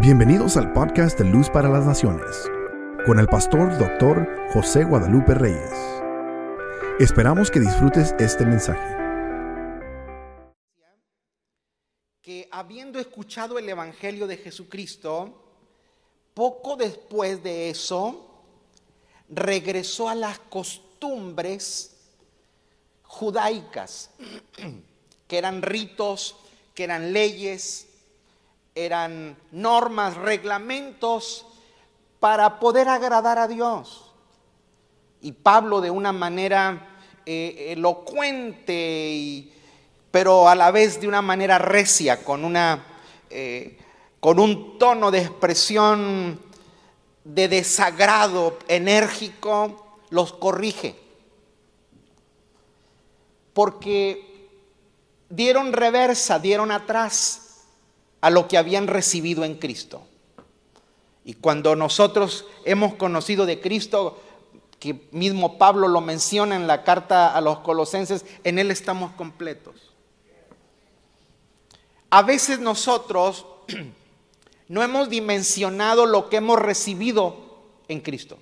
Bienvenidos al podcast de Luz para las Naciones, con el pastor doctor José Guadalupe Reyes. Esperamos que disfrutes este mensaje. Que habiendo escuchado el Evangelio de Jesucristo, poco después de eso, regresó a las costumbres judaicas, que eran ritos, que eran leyes, eran normas, reglamentos para poder agradar a Dios. Y Pablo de una manera eh, elocuente, pero a la vez de una manera recia, con, una, eh, con un tono de expresión de desagrado enérgico, los corrige. Porque dieron reversa, dieron atrás a lo que habían recibido en Cristo. Y cuando nosotros hemos conocido de Cristo, que mismo Pablo lo menciona en la carta a los colosenses, en Él estamos completos. A veces nosotros no hemos dimensionado lo que hemos recibido en Cristo.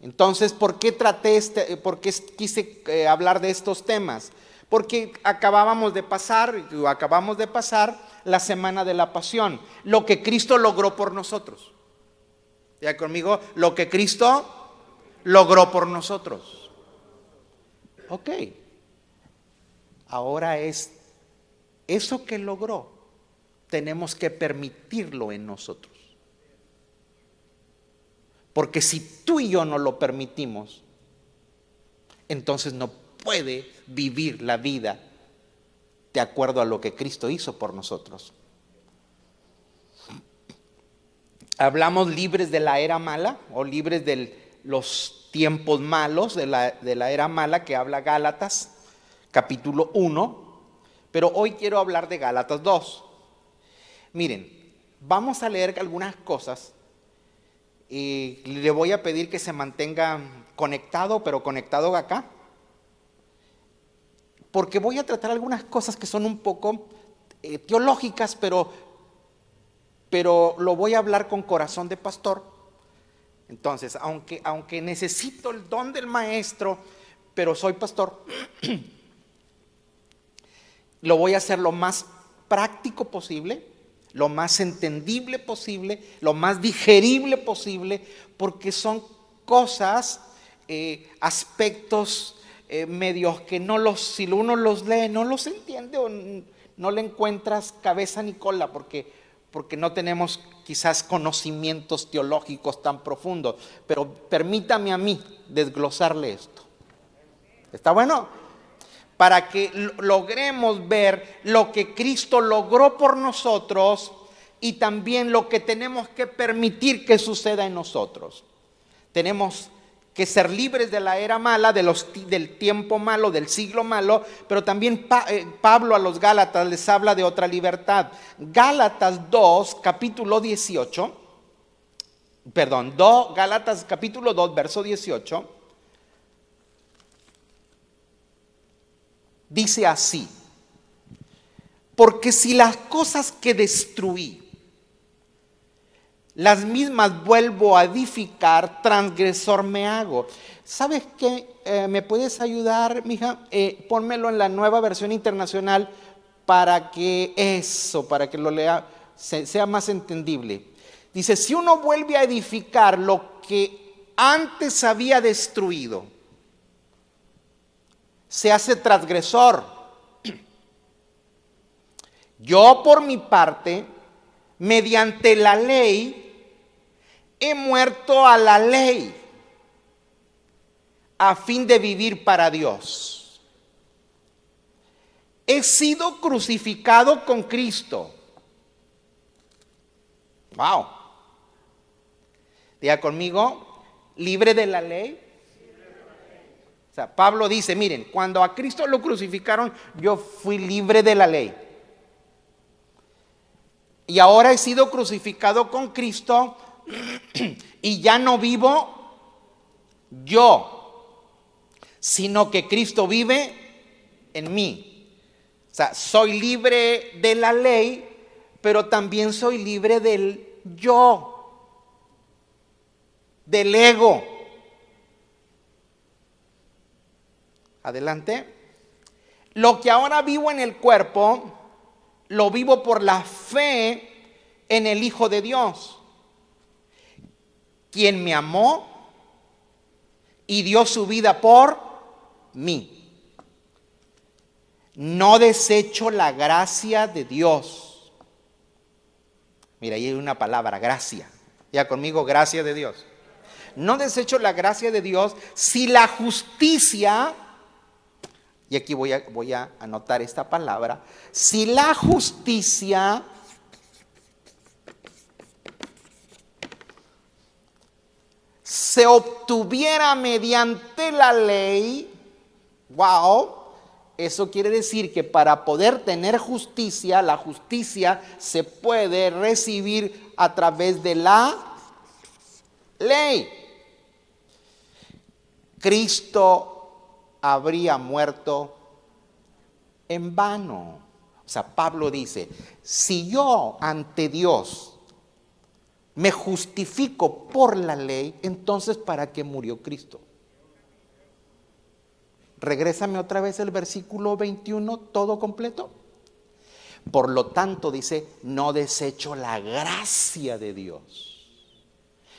Entonces, ¿por qué traté este, por qué quise eh, hablar de estos temas? Porque acabábamos de pasar, acabamos de pasar la semana de la pasión, lo que Cristo logró por nosotros. Ya conmigo, lo que Cristo logró por nosotros. Ok. Ahora es eso que logró, tenemos que permitirlo en nosotros. Porque si tú y yo no lo permitimos, entonces no puede vivir la vida de acuerdo a lo que Cristo hizo por nosotros. Hablamos libres de la era mala o libres de los tiempos malos de la, de la era mala que habla Gálatas, capítulo 1, pero hoy quiero hablar de Gálatas 2. Miren, vamos a leer algunas cosas y le voy a pedir que se mantenga conectado, pero conectado acá porque voy a tratar algunas cosas que son un poco eh, teológicas, pero, pero lo voy a hablar con corazón de pastor. Entonces, aunque, aunque necesito el don del maestro, pero soy pastor, lo voy a hacer lo más práctico posible, lo más entendible posible, lo más digerible posible, porque son cosas, eh, aspectos eh, medios que no los, si uno los lee, no los entiende o no le encuentras cabeza ni cola, porque, porque no tenemos quizás conocimientos teológicos tan profundos. Pero permítame a mí desglosarle esto. ¿Está bueno? Para que logremos ver lo que Cristo logró por nosotros y también lo que tenemos que permitir que suceda en nosotros. Tenemos que ser libres de la era mala, del tiempo malo, del siglo malo, pero también eh, Pablo a los Gálatas les habla de otra libertad. Gálatas 2, capítulo 18, perdón, 2, Gálatas capítulo 2, verso 18, dice así, porque si las cosas que destruí, las mismas vuelvo a edificar, transgresor me hago. ¿Sabes qué? Eh, ¿Me puedes ayudar, mija? Eh, pónmelo en la nueva versión internacional para que eso, para que lo lea, sea más entendible. Dice, si uno vuelve a edificar lo que antes había destruido, se hace transgresor. Yo por mi parte, mediante la ley, he muerto a la ley a fin de vivir para Dios. He sido crucificado con Cristo. Wow. Diga conmigo, libre de la ley. O sea, Pablo dice, miren, cuando a Cristo lo crucificaron, yo fui libre de la ley. Y ahora he sido crucificado con Cristo y ya no vivo yo, sino que Cristo vive en mí. O sea, soy libre de la ley, pero también soy libre del yo, del ego. Adelante. Lo que ahora vivo en el cuerpo, lo vivo por la fe en el Hijo de Dios, quien me amó y dio su vida por mí. No desecho la gracia de Dios. Mira, ahí hay una palabra, gracia. Ya conmigo, gracia de Dios. No desecho la gracia de Dios si la justicia, y aquí voy a, voy a anotar esta palabra, si la justicia se obtuviera mediante la ley, wow, eso quiere decir que para poder tener justicia, la justicia se puede recibir a través de la ley. Cristo habría muerto en vano. O sea, Pablo dice, si yo ante Dios me justifico por la ley, entonces ¿para qué murió Cristo? Regrésame otra vez el versículo 21, todo completo. Por lo tanto, dice, no desecho la gracia de Dios.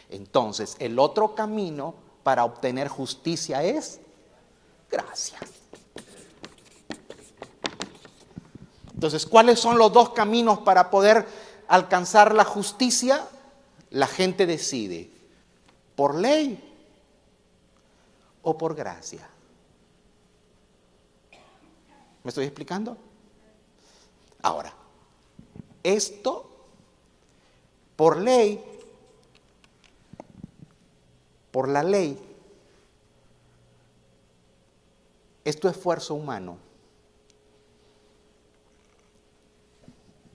Entonces, el otro camino para obtener justicia es gracia. Entonces, ¿cuáles son los dos caminos para poder alcanzar la justicia? la gente decide por ley o por gracia. ¿Me estoy explicando? Ahora, esto por ley, por la ley, es tu esfuerzo humano.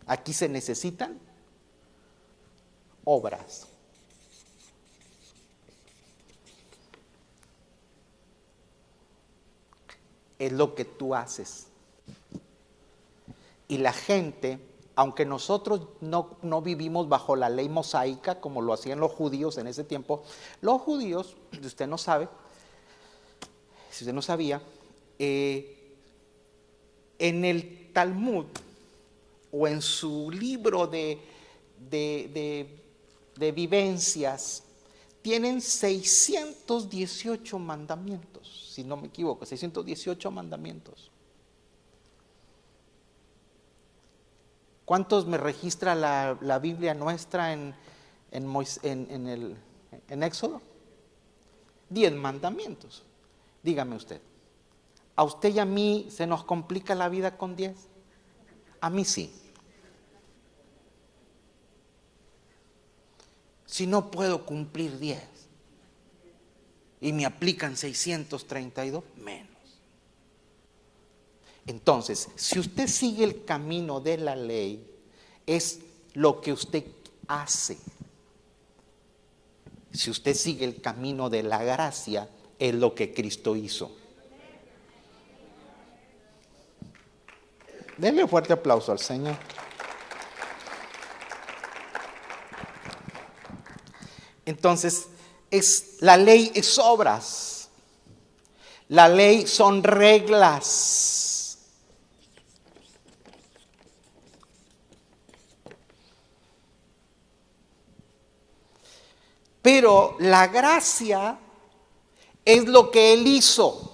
Aquí se necesitan obras. Es lo que tú haces. Y la gente, aunque nosotros no, no, vivimos bajo la ley mosaica como lo hacían los judíos en ese tiempo, los judíos, si usted no sabe, si usted no sabía, eh, en el Talmud o en su libro de, de vivencias, tienen 618 mandamientos, si no me equivoco, 618 mandamientos. ¿Cuántos me registra la, Biblia nuestra en, en, el, en Éxodo? Diez mandamientos. Dígame usted, ¿a usted y a mí se nos complica la vida con diez? A mí sí. si no puedo cumplir 10 y me aplican 632 menos? Entonces, si usted sigue el camino de la ley, es lo que usted hace. Si usted sigue el camino de la gracia, es lo que Cristo hizo. Denle un fuerte aplauso al Señor. Entonces, es, la ley es obras. La ley son reglas. Pero la gracia es lo que Él hizo.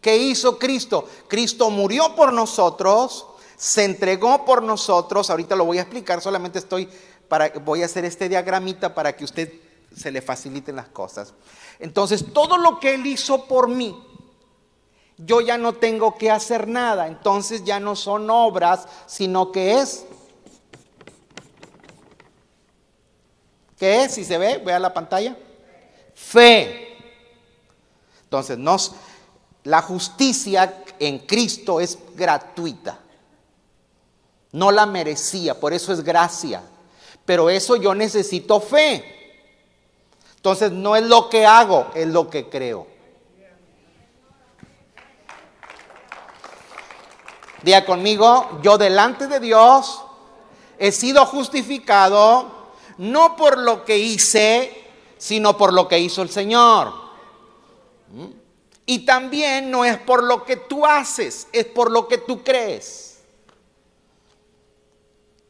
¿Qué hizo Cristo? Cristo murió por nosotros, se entregó por nosotros. Ahorita lo voy a explicar, solamente estoy para, voy a hacer este diagramita para que usted se le faciliten las cosas. Entonces, todo lo que Él hizo por mí, yo ya no tengo que hacer nada. Entonces ya no son obras, sino que es... ¿Qué es? Si se ve, vea la pantalla. Fe. Entonces, nos, la justicia en Cristo es gratuita. No la merecía, por eso es gracia. Pero eso yo necesito fe. Entonces no es lo que hago, es lo que creo. Diga conmigo, yo delante de Dios He sido justificado no por lo que hice, sino por lo que hizo el Señor. ¿Mm? Y también no es por lo que tú haces, es por lo que tú crees.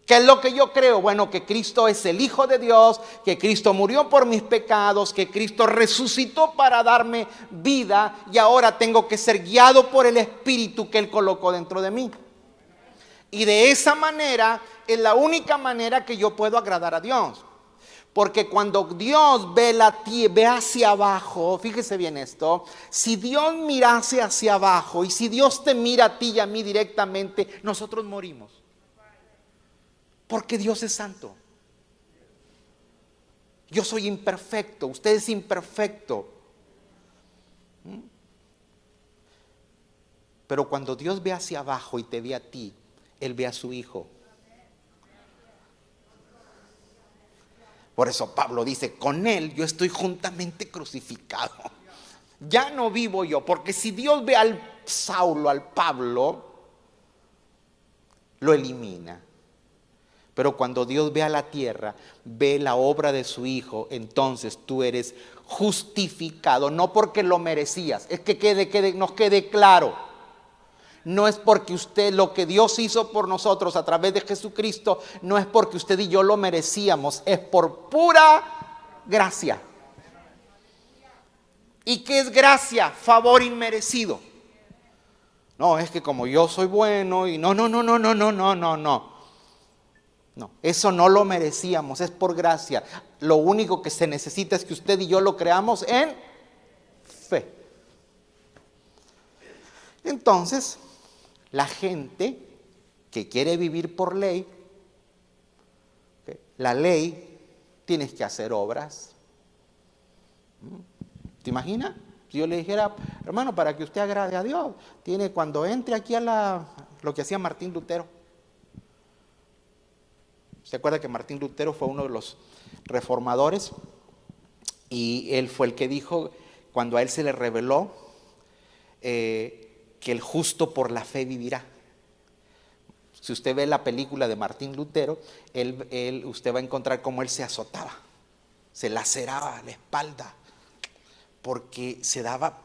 ¿Qué es lo que yo creo? Bueno, que Cristo es el Hijo de Dios, que Cristo murió por mis pecados, que Cristo resucitó para darme vida y ahora tengo que ser guiado por el Espíritu que Él colocó dentro de mí. Y de esa manera es la única manera que yo puedo agradar a Dios. Porque cuando Dios ve, la ve hacia abajo, fíjese bien esto, si Dios mirase hacia abajo y si Dios te mira a ti y a mí directamente, nosotros morimos. Porque Dios es santo. Yo soy imperfecto, usted es imperfecto. ¿Mm? Pero cuando Dios ve hacia abajo y te ve a ti, Él ve a su Hijo. Por eso Pablo dice, con Él yo estoy juntamente crucificado. Ya no vivo yo, porque si Dios ve al Saulo, al Pablo, lo elimina. Pero cuando Dios ve a la tierra, ve la obra de su Hijo, entonces tú eres justificado, no porque lo merecías, es que quede, nos quede claro. No es porque usted, lo que Dios hizo por nosotros a través de Jesucristo, no es porque usted y yo lo merecíamos, es por pura gracia. ¿Y qué es gracia? Favor inmerecido. No, es que como yo soy bueno y no, no, no, no, no, no, no, no, no. No, eso no lo merecíamos, es por gracia. Lo único que se necesita es que usted y yo lo creamos en fe. Entonces, la gente que quiere vivir por ley, la ley tienes que hacer obras. ¿Mm? ¿Te imaginas? Si yo le dijera, hermano, para que usted agrade a Dios, tiene cuando entre aquí a la, lo que hacía Martín Lutero, ¿Se acuerda que Martín Lutero fue uno de los reformadores? Y él fue el que dijo, cuando a él se le reveló, eh, que el justo por la fe vivirá. Si usted ve la película de Martín Lutero, él, usted va a encontrar cómo él se azotaba, se laceraba la espalda, porque se daba,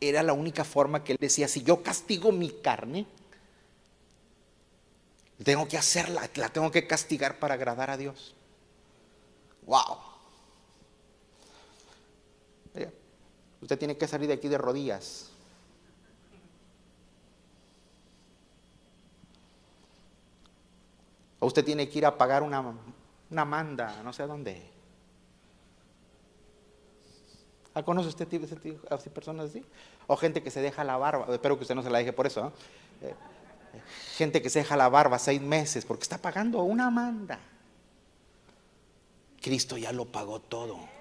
era la única forma que él decía, si yo castigo mi carne, tengo que hacerla, la tengo que castigar para agradar a Dios. Wow. Usted tiene que salir de aquí de rodillas. O usted tiene que ir a pagar una, una manda, no sé a dónde. ¿Ah, ¿Conoce usted a personas así? O gente que se deja la barba. Espero que usted no se la deje por eso. ¿eh? Gente que se deja la barba seis meses porque está pagando una manda. Cristo ya lo pagó todo.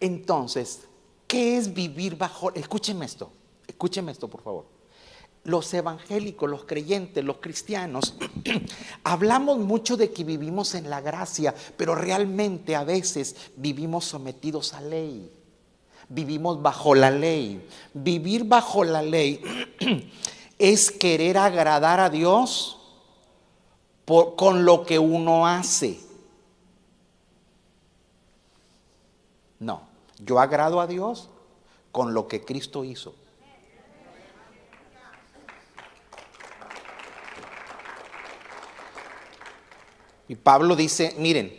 Entonces, ¿qué es vivir bajo? Escúcheme esto, escúcheme esto, por favor. Los evangélicos, los creyentes, los cristianos, hablamos mucho de que vivimos en la gracia, pero realmente a veces vivimos sometidos a ley vivimos bajo la ley. Vivir bajo la ley es querer agradar a Dios con lo que uno hace. No, yo agrado a Dios con lo que Cristo hizo. Y Pablo dice, miren,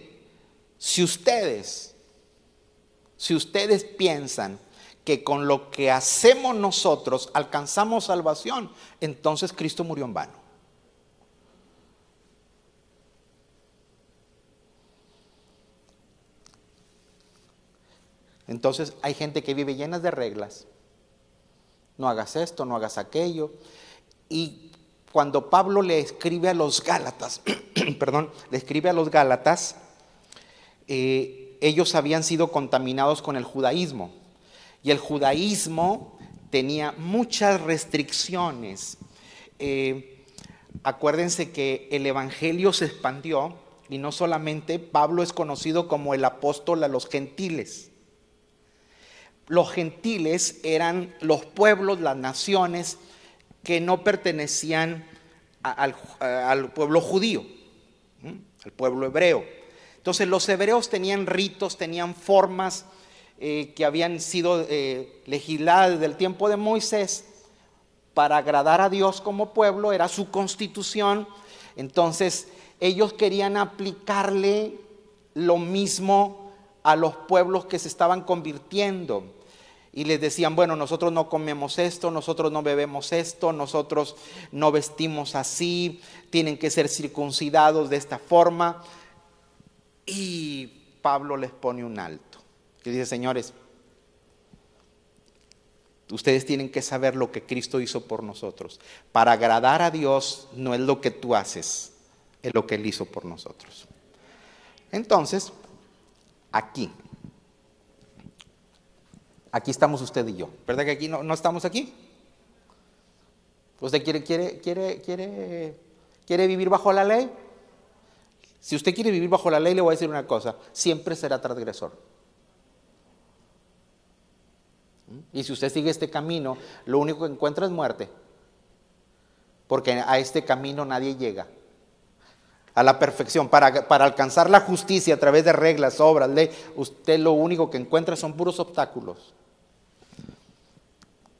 si ustedes si ustedes piensan que con lo que hacemos nosotros alcanzamos salvación, entonces Cristo murió en vano. Entonces hay gente que vive llenas de reglas. No hagas esto, no hagas aquello. Y cuando Pablo le escribe a los Gálatas, perdón, le escribe a los Gálatas, eh, ellos habían sido contaminados con el judaísmo. Y el judaísmo tenía muchas restricciones. Eh, acuérdense que el Evangelio se expandió y no solamente Pablo es conocido como el apóstol a los gentiles. los gentiles eran los pueblos, las naciones que no pertenecían al, al, pueblo judío, al pueblo hebreo. Entonces los hebreos tenían ritos, tenían formas eh, que habían sido eh, legisladas desde el tiempo de Moisés para agradar a Dios como pueblo, era su constitución. Entonces ellos querían aplicarle lo mismo a los pueblos que se estaban convirtiendo. Y les decían, bueno, nosotros no comemos esto, nosotros no bebemos esto, nosotros no vestimos así, tienen que ser circuncidados de esta forma. Y Pablo les pone un alto, que dice, señores, ustedes tienen que saber lo que Cristo hizo por nosotros. Para agradar a Dios no es lo que tú haces, es lo que Él hizo por nosotros. Entonces, aquí, Aquí estamos usted y yo. ¿Verdad que aquí no, estamos aquí? ¿Usted quiere, quiere, quiere, quiere, quiere vivir bajo la ley? Si usted quiere vivir bajo la ley, le voy a decir una cosa, siempre será transgresor. Y si usted sigue este camino, lo único que encuentra es muerte. Porque a este camino nadie llega. A la perfección. Para, para, alcanzar la justicia a través de reglas, obras, ley, usted lo único que encuentra son puros obstáculos.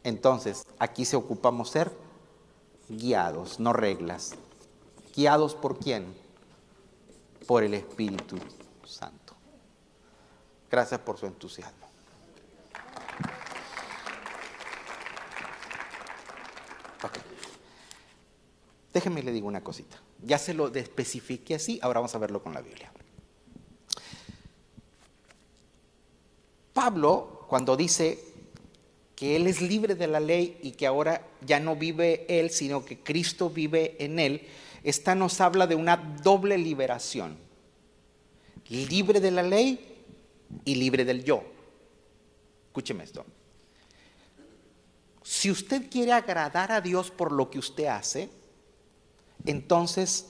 Entonces, aquí se ocupamos ser guiados, no reglas. ¿Guiados por quién? Por el Espíritu Santo. Gracias por su entusiasmo. Déjeme le digo una cosita. Ya se lo especifique así, ahora vamos a verlo con la Biblia. Pablo, cuando dice que Él es libre de la ley y que ahora ya no vive Él, sino que Cristo vive en Él, esta nos habla de una doble liberación. Libre de la ley y libre del yo. Escúcheme esto. Si usted quiere agradar a Dios por lo que usted hace, entonces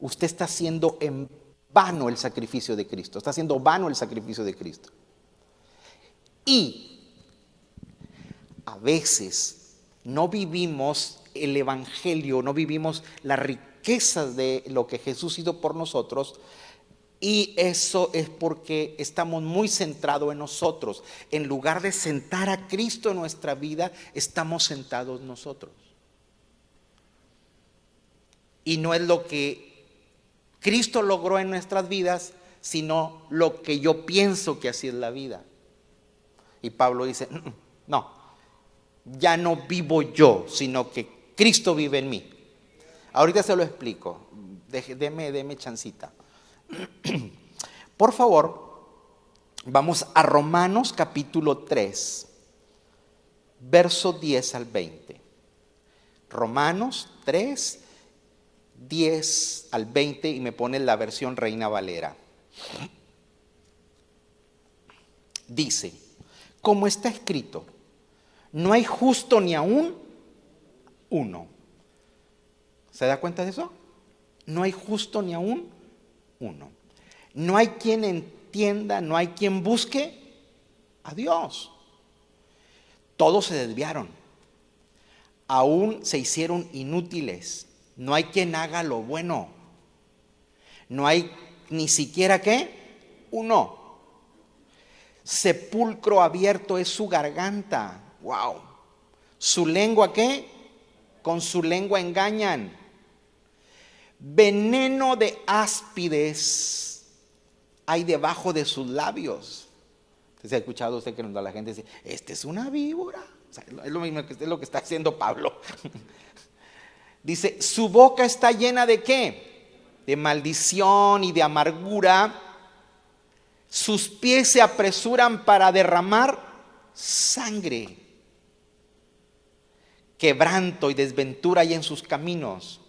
usted está haciendo en vano el sacrificio de Cristo, está haciendo vano el sacrificio de Cristo. Y a veces no vivimos el Evangelio, no vivimos la riqueza de lo que Jesús hizo por nosotros. Y eso es porque estamos muy centrados en nosotros. En lugar de sentar a Cristo en nuestra vida, estamos sentados nosotros. Y no es lo que Cristo logró en nuestras vidas, sino lo que yo pienso que así es la vida. Y Pablo dice, mm, mm, no, ya no vivo yo, sino que Cristo vive en mí. Ahorita se lo explico. Deme, deme chancita. Por favor, vamos a Romanos capítulo 3, verso 10 al 20. Romanos 3, 10 al 20 y me pone la versión Reina Valera. Dice, como está escrito, no hay justo ni aún uno. ¿Se da cuenta de eso? No hay justo ni aún uno. No hay quien entienda, no hay quien busque a Dios. Todos se desviaron. Aún se hicieron inútiles. No hay quien haga lo bueno. No hay ni siquiera qué? Uno. Sepulcro abierto es su garganta. Wow. ¿Su lengua qué? Con su lengua engañan. Veneno de áspides hay debajo de sus labios. ¿Se ha escuchado usted que la gente dice, este es una víbora? es lo mismo que es lo que está haciendo Pablo. dice, su boca está llena de qué? De maldición y de amargura. Sus pies se apresuran para derramar sangre quebranto y desventura hay en sus caminos.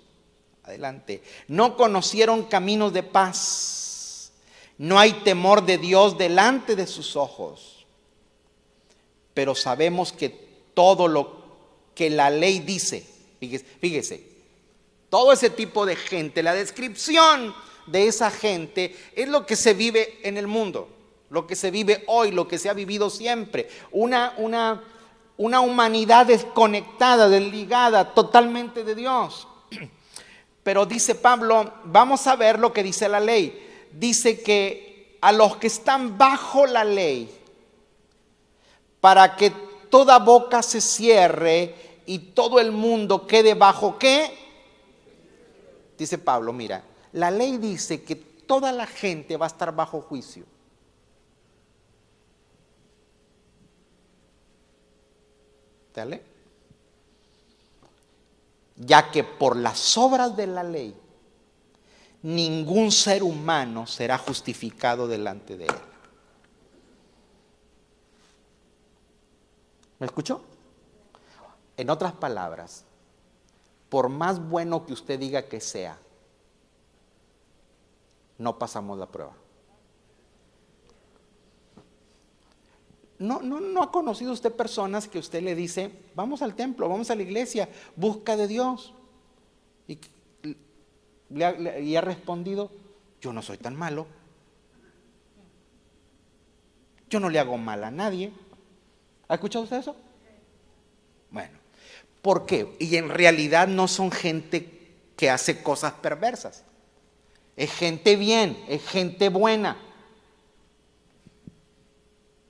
Adelante. No conocieron caminos de paz. No hay temor de Dios delante de sus ojos. Pero sabemos que todo lo que la ley dice, fíjese, fíjese todo ese tipo de gente, la descripción de esa gente es lo que se vive en el mundo. lo que se vive hoy, lo que se ha vivido siempre. Una, una, una humanidad desconectada, desligada totalmente de Dios. Pero dice Pablo, vamos a ver lo que dice la ley. Dice que a los que están bajo la ley, para que toda boca se cierre y todo el mundo quede bajo qué? Dice Pablo, mira, la ley dice que toda la gente va a estar bajo juicio. ¿Dale? Ya que por las obras de la ley ningún ser humano será justificado delante de él. ¿Me escuchó? En otras palabras, por más bueno que usted diga que sea, no pasamos la prueba. No, no, no ha conocido usted personas que usted le dice, vamos al templo, vamos a la iglesia, busca de Dios. Y, y ha respondido, yo no soy tan malo. Yo no le hago mal a nadie. ¿Ha escuchado usted eso? Bueno, ¿por qué? Y en realidad no son gente que hace cosas perversas. Es gente bien, es gente buena.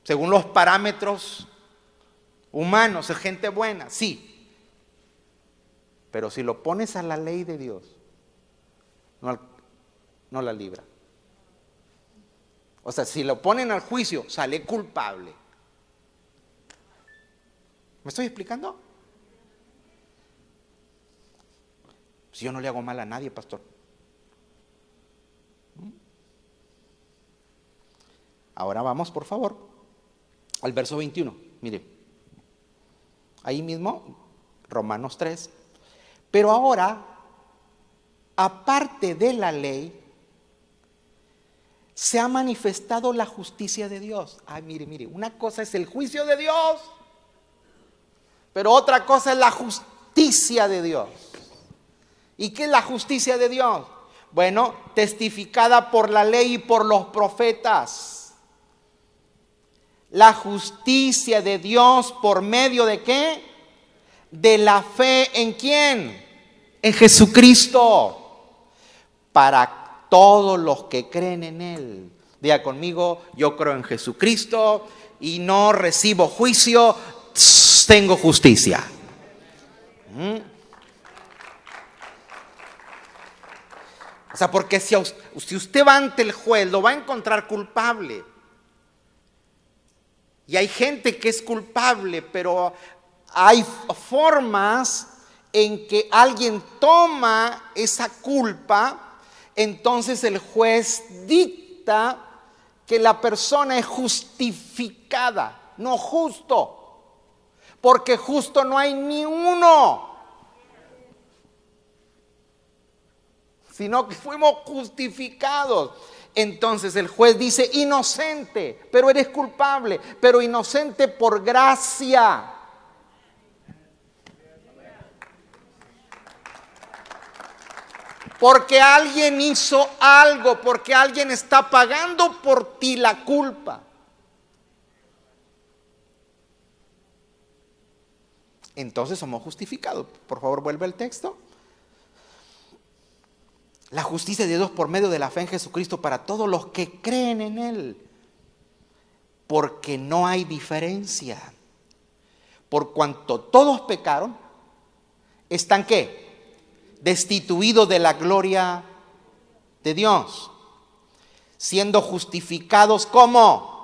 Según los parámetros humanos, es gente buena, sí. Pero si lo pones a la ley de Dios, no, no la libra. O sea, si lo ponen al juicio, sale culpable. ¿Me estoy explicando? Si yo no le hago mal a nadie, pastor. ¿Mm? Ahora vamos, por favor, al verso 21. Mire, ahí mismo, Romanos 3. Pero ahora, aparte de la ley, se ha manifestado la justicia de Dios. Ay, mire, mire, una cosa es el juicio de Dios pero otra cosa es la justicia de Dios. ¿Y qué es la justicia de Dios? Bueno, testificada por la ley y por los profetas. La justicia de Dios por medio de qué? De la fe en quién? En Jesucristo. Para todos los que creen en Él. Diga conmigo, yo creo en Jesucristo y no recibo juicio, tengo justicia. ¿Mm? O sea, porque si, si usted va ante el juez, lo va a encontrar culpable. Y hay gente que es culpable, pero hay formas en que alguien toma esa culpa, entonces el juez dicta que la persona es justificada, no justo porque justo no hay ni uno. Sino que fuimos justificados. Entonces el juez dice, inocente, pero eres culpable, pero inocente por gracia. Porque alguien hizo algo, porque alguien está pagando por ti la culpa. entonces somos justificados. Por favor, vuelve al texto. La justicia de Dios por medio de la fe en Jesucristo para todos los que creen en Él. Porque no hay diferencia. Por cuanto todos pecaron, están qué? Destituidos de la gloria de Dios. Siendo justificados como.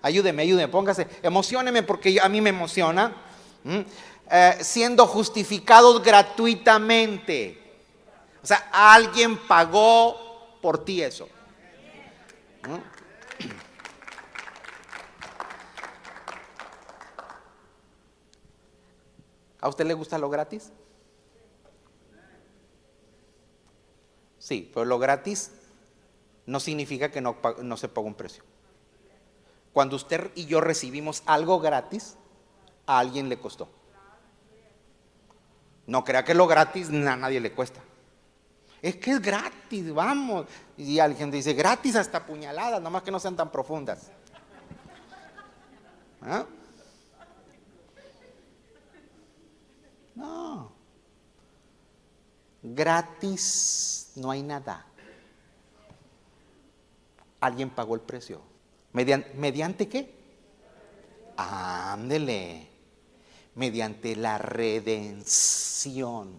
Ayúdeme, ayúdeme, póngase, emocioneme porque a mí me emociona eh, siendo justificados gratuitamente. Sea, alguien pagó por ti eso. ¿A usted le gusta lo gratis? Sí, pero lo gratis no significa que no, no se pague un precio. Cuando usted y yo recibimos algo gratis, a alguien le costó. No crea que lo gratis a nadie le cuesta. Es que es gratis, vamos. Y alguien dice, gratis hasta puñaladas, nomás que no sean tan profundas. ¿Ah? No. Gratis no hay nada. Alguien pagó el precio. ¿Mediante, ¿mediante qué? Ándele. Mediante la redención.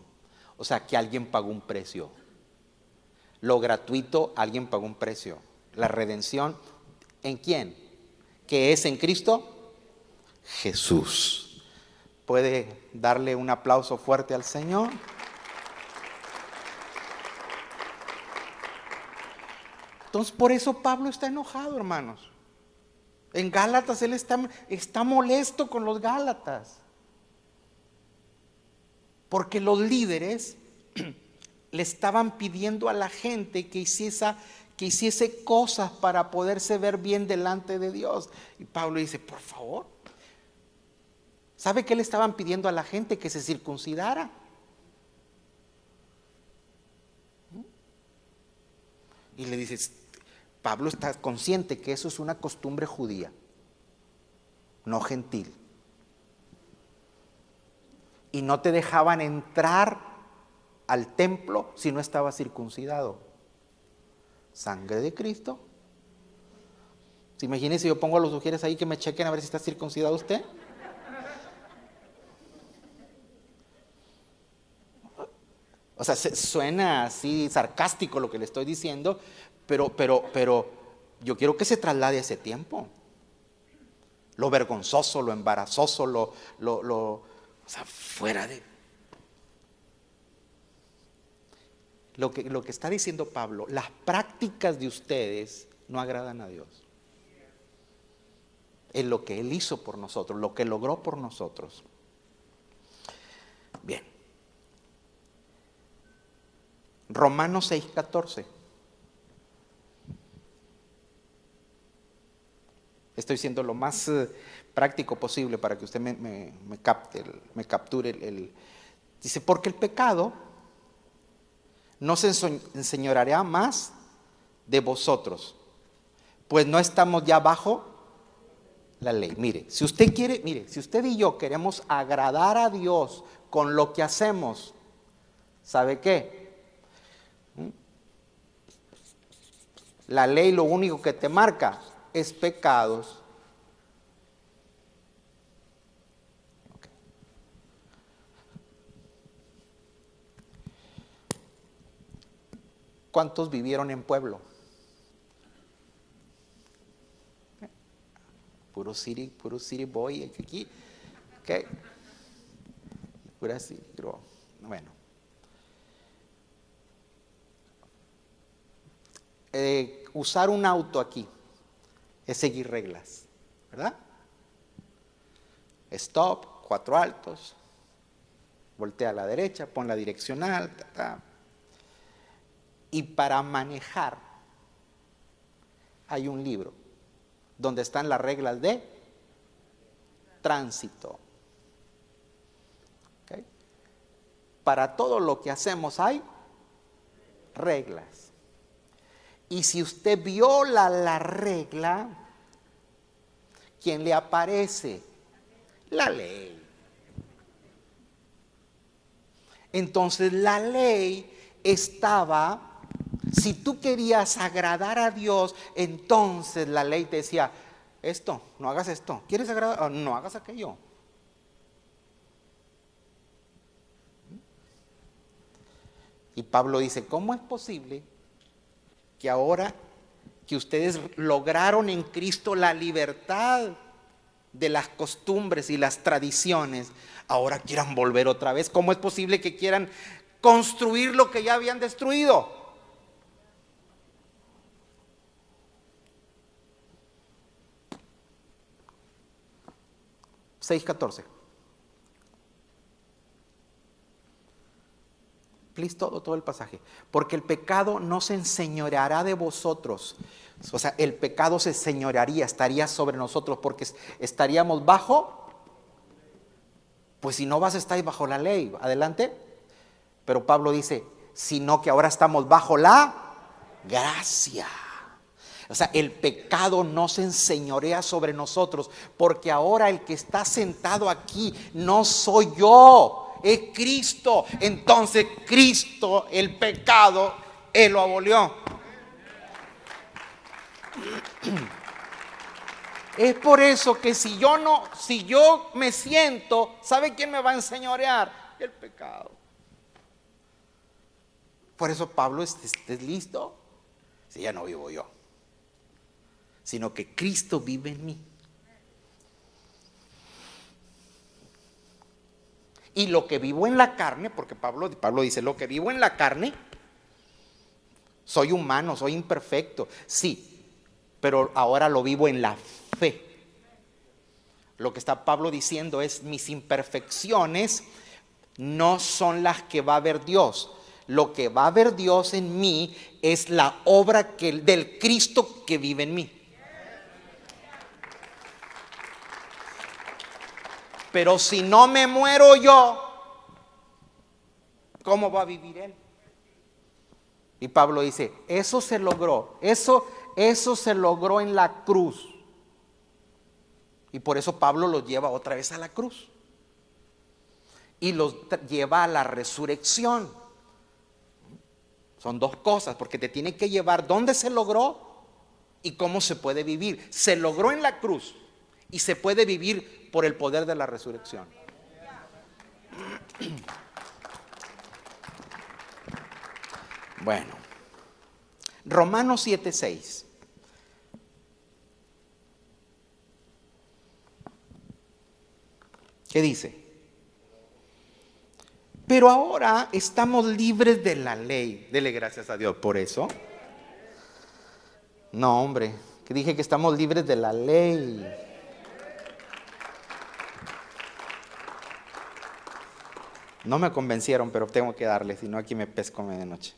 O sea, que alguien pagó un precio. Lo gratuito, alguien pagó un precio. La redención, ¿en quién? ¿Qué es en Cristo? Jesús. ¿Puede darle un aplauso fuerte al Señor? Entonces, por eso Pablo está enojado, hermanos. En Gálatas él está, está molesto con los Gálatas. Porque los líderes le estaban pidiendo a la gente que hiciese, que hiciese cosas para poderse ver bien delante de Dios. Y Pablo dice, por favor, ¿sabe qué le estaban pidiendo a la gente? Que se circuncidara. Y le dice, Pablo está consciente que eso es una costumbre judía, no gentil. Y no te dejaban entrar al templo si no estaba circuncidado. Sangre de Cristo. ¿Se imagínense si yo pongo a los mujeres ahí que me chequen a ver si está circuncidado usted? O sea, suena así sarcástico lo que le estoy diciendo, pero, pero, pero yo quiero que se traslade ese tiempo. Lo vergonzoso, lo embarazoso, lo, lo, lo o sea, fuera de, lo que, lo que está diciendo Pablo, las prácticas de ustedes no agradan a Dios. Es lo que Él hizo por nosotros, lo que logró por nosotros. Bien. Romanos 6:14. Estoy siendo lo más eh, práctico posible para que usted me, capte, me capture el... Dice, porque el pecado no se enseñoreará más de vosotros, pues no estamos ya bajo la ley. Mire, si usted quiere, mire, si usted y yo queremos agradar a Dios con lo que hacemos, ¿sabe qué? ¿Mm? La ley lo único que te marca es pecados ¿Cuántos vivieron en pueblo? Puro city, puro city boy aquí. ¿Ok? Pura city, bueno. Eh, usar un auto aquí es seguir reglas, ¿verdad? Stop, cuatro altos, voltea a la derecha, pon la direccional, ta, y para manejar hay un libro donde están las reglas de tránsito. Para todo lo que hacemos hay reglas. Y si usted viola la regla, ¿quién le aparece? La ley. Entonces la ley estaba si tú querías agradar a Dios, entonces la ley te decía, esto, no hagas esto. ¿Quieres agradar? Oh, no hagas aquello. Y Pablo dice, ¿cómo es posible que ahora que ustedes lograron en Cristo la libertad de las costumbres y las tradiciones, ahora quieran volver otra vez? ¿Cómo es posible que quieran construir lo que ya habían destruido? 6.14. Please, todo, todo el pasaje. Porque el pecado no se enseñoreará de vosotros. O sea, el pecado se señorearía, estaría sobre nosotros porque estaríamos bajo. Pues si no vas, estáis bajo la ley. Adelante. Pero Pablo dice, sino que ahora estamos bajo la gracia. O sea, el pecado no se enseñorea sobre nosotros, porque ahora el que está sentado aquí no soy yo, es Cristo. Entonces Cristo, el pecado, Él lo abolió. Es por eso que si yo no, si yo me siento, ¿sabe quién me va a enseñorear? El pecado. Por eso Pablo, ¿estés listo? Si ya no vivo yo, sino que Cristo vive en mí. Y lo que vivo en la carne, porque Pablo, Pablo dice, lo que vivo en la carne, soy humano, soy imperfecto, sí, pero ahora lo vivo en la fe. Lo que está Pablo diciendo es, mis imperfecciones no son las que va a ver Dios. Lo que va a ver Dios en mí es la obra del Cristo que vive en mí. Pero si no me muero yo, ¿cómo va a vivir él? Y Pablo dice, eso se logró, eso, eso se logró en la cruz. Y por eso Pablo los lleva otra vez a la cruz. Y los lleva a la resurrección. Son dos cosas, porque te tiene que llevar dónde se logró y cómo se puede vivir. Se logró en la cruz y se puede vivir por el poder de la resurrección. Bueno, Romanos 7:6. ¿Qué dice? Pero ahora estamos libres de la ley. Dele gracias a Dios por eso. No, hombre, que dije que estamos libres de la ley. No me convencieron, pero tengo que darle, si no aquí me pesco noche.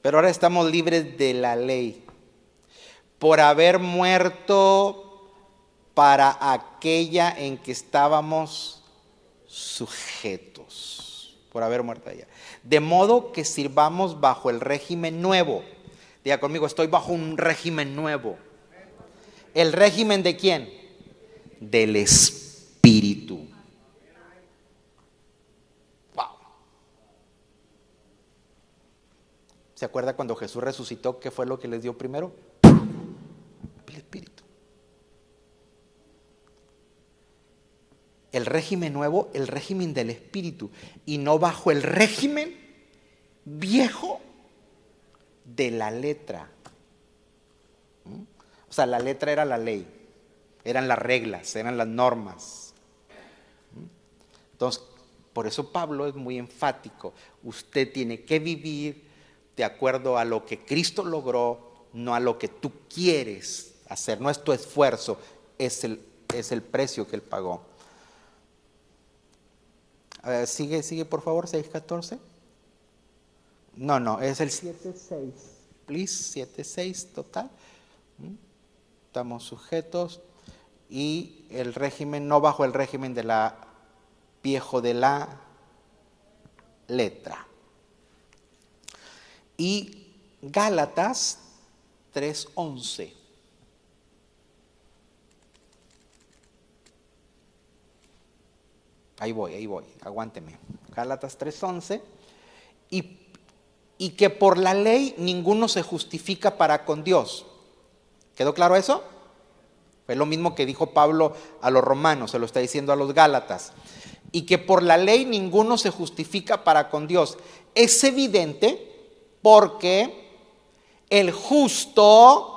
Pero ahora estamos libres de la ley por haber muerto para aquella en que estábamos sujetos, por haber muerto allá. De modo que sirvamos bajo el régimen nuevo. Diga conmigo, estoy bajo un régimen nuevo. ¿El régimen de quién? Del Espíritu. ¿Se acuerda cuando Jesús resucitó? ¿Qué fue lo que les dio primero? El Espíritu. El régimen nuevo, el régimen del Espíritu, y no bajo el régimen viejo de la letra. ¿Mm? O sea, la letra era la ley, eran las reglas, eran las normas. ¿Mm? Entonces, por eso Pablo es muy enfático. Usted tiene que vivir de acuerdo a lo que Cristo logró, no a lo que tú quieres hacer. No es tu esfuerzo, es el, es el precio que Él pagó. sigue, sigue por favor, 6.14. No, no, es el 7.6. Please, 7.6 total. ¿Mm? Estamos sujetos y el régimen, no bajo el régimen de la viejo de la letra. Y Gálatas 3:11. Ahí voy, ahí voy, aguánteme. Gálatas 3:11. Y, y que por la ley ninguno se justifica para con Dios. ¿Quedó claro eso? Fue lo mismo que dijo Pablo a los romanos, se lo está diciendo a los Gálatas. Y que por la ley ninguno se justifica para con Dios. Es evidente porque el justo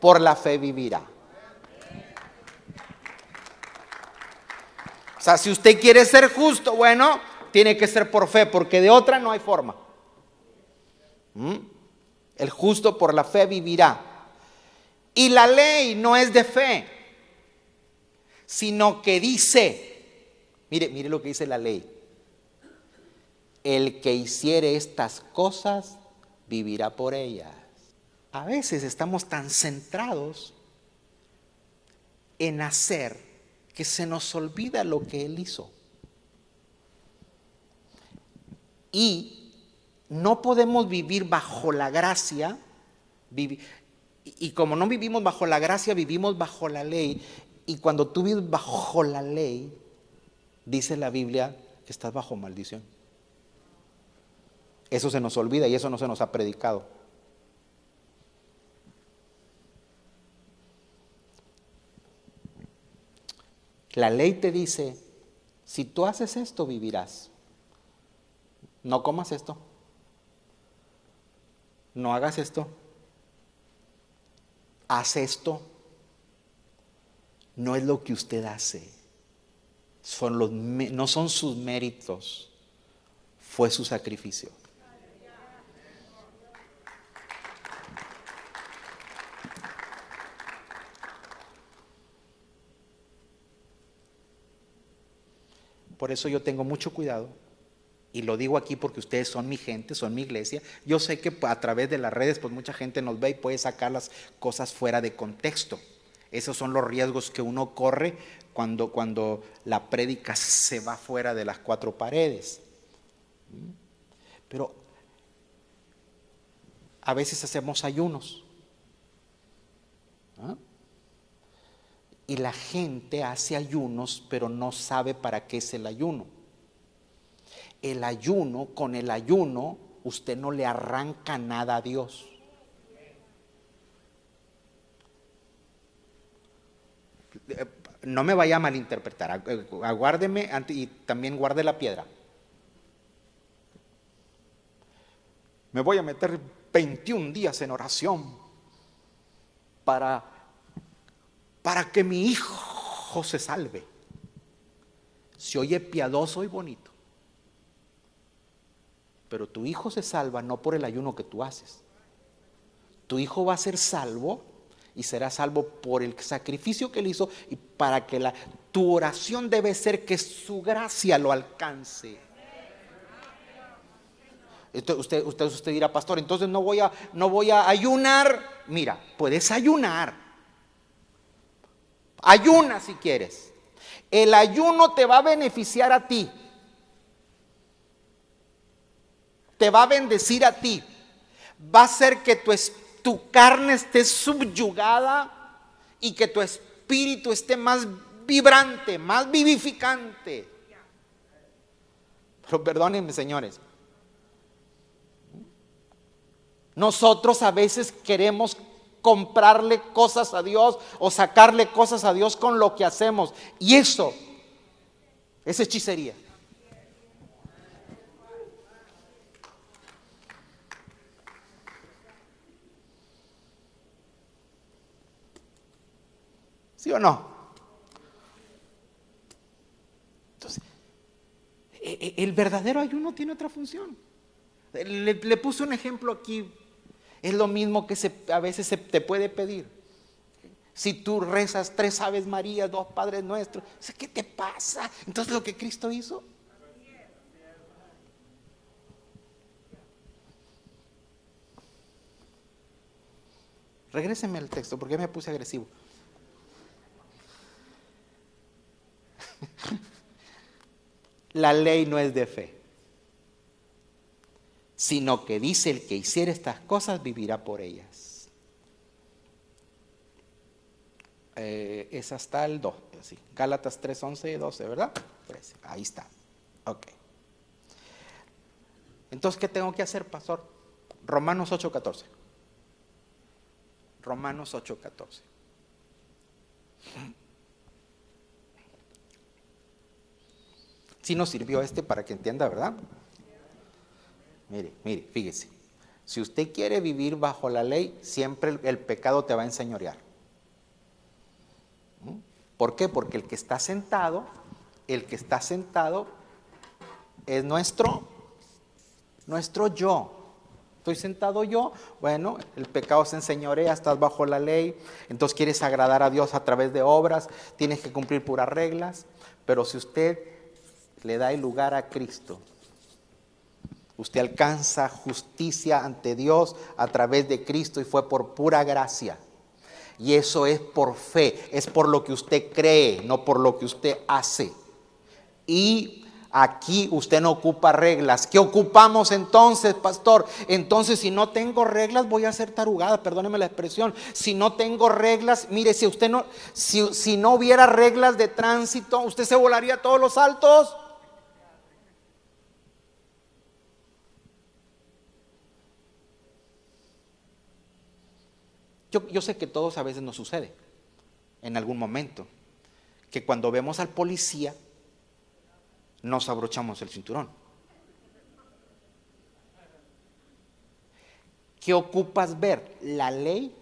por la fe vivirá. O sea, si usted quiere ser justo, bueno, tiene que ser por fe, porque de otra no hay forma. ¿Mm? El justo por la fe vivirá. Y la ley no es de fe, sino que dice, mire, mire lo que dice la ley el que hiciere estas cosas vivirá por ellas. A veces estamos tan centrados en hacer que se nos olvida lo que Él hizo. Y no podemos vivir bajo la gracia, y como no vivimos bajo la gracia, vivimos bajo la ley. Y cuando tú vives bajo la ley, dice la Biblia estás bajo maldición. Eso se nos olvida y eso no se nos ha predicado. La ley te dice, si tú haces esto, vivirás. No comas esto. No hagas esto. Haz esto. No es lo que usted hace. Son los, no son sus méritos. Fue su sacrificio. Por eso yo tengo mucho cuidado y lo digo aquí porque ustedes son mi gente, son mi iglesia. Yo sé que a través de las redes pues mucha gente nos ve y puede sacar las cosas fuera de contexto. Esos son los riesgos que uno corre cuando, cuando la prédica se va fuera de las cuatro paredes. Pero a veces hacemos ayunos. ¿Ah? Y la gente hace ayunos, pero no sabe para qué es el ayuno. El ayuno, con el ayuno, usted no le arranca nada a Dios. No me vaya a malinterpretar, aguárdeme y también guarde la piedra. Me voy a meter 21 días en oración para para que mi hijo se salve. Se oye piadoso y bonito. Pero tu hijo se salva no por el ayuno que tú haces. Tu hijo va a ser salvo y será salvo por el sacrificio que él hizo y para que la, tu oración debe ser que su gracia lo alcance. usted, usted, usted dirá, pastor, entonces no voy, a, no voy a ayunar. Mira, puedes ayunar Ayuna si quieres. El ayuno te va a beneficiar a ti. Te va a bendecir a ti. Va a hacer que tu, tu carne esté subyugada y que tu espíritu esté más vibrante, más vivificante. Pero perdónenme, señores. Nosotros a veces queremos comprarle cosas a Dios o sacarle cosas a Dios con lo que hacemos. Y eso es hechicería. ¿Sí o no? Entonces, e, e, el verdadero ayuno tiene otra función. Le, le puse un ejemplo aquí es lo mismo que a veces se te puede pedir. Si tú rezas tres Aves Marías, dos Padres Nuestros, ¿qué te pasa? Entonces lo que Cristo hizo. Regréseme al texto, porque me puse agresivo. La ley no es de fe sino que dice el que hiciera estas cosas vivirá por ellas. Eh, es hasta el 2, así. Gálatas 3, 11 y 12, ¿verdad? Ahí está. Ok. Entonces, ¿qué tengo que hacer, pastor? Romanos 8, 14. Romanos 8, 14. Sí nos sirvió este para que entienda, ¿verdad? Mire, mire, fíjese. Si usted quiere vivir bajo la ley, siempre el, pecado te va a enseñorear. ¿Mm? ¿Por qué? Porque el que está sentado, el que está sentado es nuestro, nuestro yo. Estoy sentado yo, bueno, el pecado se enseñorea, estás bajo la ley, entonces quieres agradar a Dios a través de obras, tienes que cumplir puras reglas, pero si usted le da el lugar a Cristo, Usted alcanza justicia ante Dios a través de Cristo y fue por pura gracia. Y eso es por fe, es por lo que usted cree, no por lo que usted hace. Y Aquí usted no ocupa reglas. ¿Qué ocupamos entonces, pastor? Entonces, si no tengo reglas, voy a ser tarugada, perdóneme la expresión. Si no tengo reglas, mire, si usted no, si, si no hubiera reglas de tránsito, usted se volaría todos los saltos. Yo, sé que todos a veces nos sucede, en algún momento, que cuando vemos al policía, nos abrochamos el cinturón. ¿Qué ocupas ver? La ley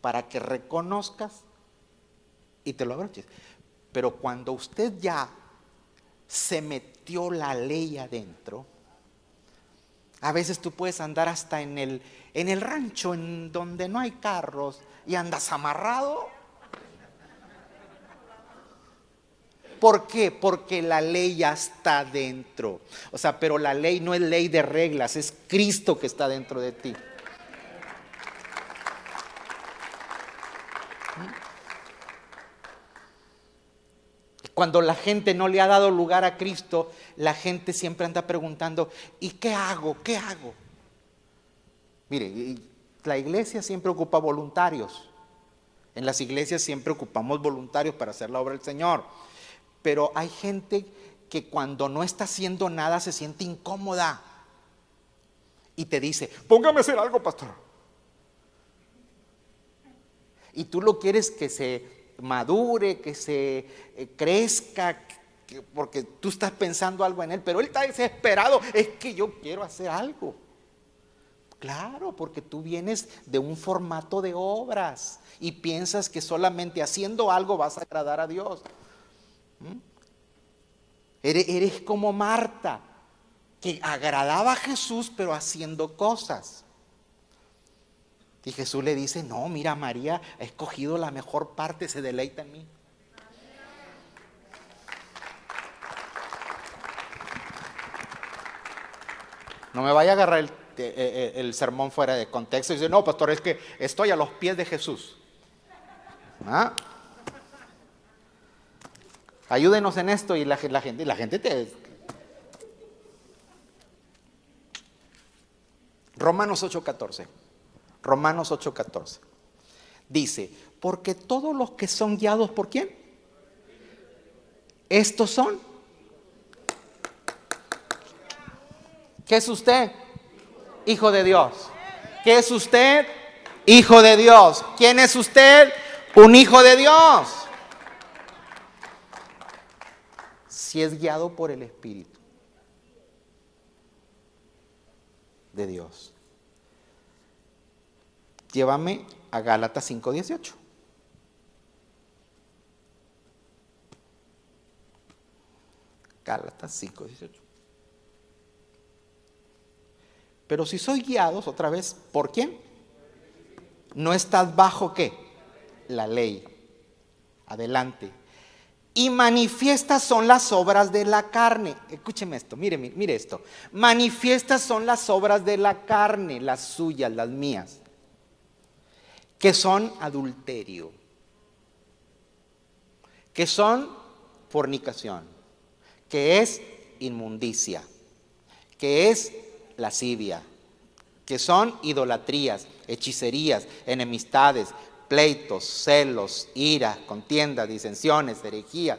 para que reconozcas y te lo abroches. Pero cuando usted ya se metió la ley adentro, a veces tú puedes andar hasta en el, en el rancho en donde no hay carros y andas amarrado ¿Por qué? Porque la ley ya está dentro. O sea, pero la ley no es ley de reglas, es Cristo que está dentro de ti. Cuando la gente no le ha dado lugar a Cristo, la gente siempre anda preguntando, ¿y qué hago? ¿Qué hago? Mire, la iglesia siempre ocupa voluntarios. En las iglesias siempre ocupamos voluntarios para hacer la obra del Señor. Pero hay gente que cuando no está haciendo nada se siente incómoda y te dice, póngame a hacer algo, pastor. Y tú lo quieres que se madure, que se eh, crezca, porque tú estás pensando algo en él, pero él está desesperado, es que yo quiero hacer algo. Claro, porque tú vienes de un formato de obras y piensas que solamente haciendo algo vas a agradar a Dios. ¿Mm? Eres, como Marta, que agradaba a Jesús pero haciendo cosas. Y Jesús le dice, no, mira, María ha escogido la mejor parte, se deleita en mí. No me vaya a agarrar el, eh, eh, sermón fuera de contexto y dice, no, pastor, es que estoy a los pies de Jesús. ¿Ah? Ayúdenos en esto y la, gente, la gente te... Romanos 8:14. Romanos 8:14. Dice, porque todos los que son guiados por quién? Estos son. ¿Qué es usted? Hijo de Dios. ¿Qué es usted? Hijo de Dios. ¿Quién es usted? Un hijo de Dios. si es guiado por el Espíritu de Dios. Llévame a Gálatas 5:18. Gálatas 5:18. Pero si soy guiados, otra vez, ¿por quién? No estás bajo qué? La ley. Adelante y manifiestas son las obras de la carne. Escúcheme esto, mire, mire esto. Manifiestas son las obras de la carne, las suyas, las mías, que son adulterio, que son fornicación, que es inmundicia, que es lascivia, que son idolatrías, hechicerías, enemistades, pleitos, celos, ira, contiendas, disensiones, herejías,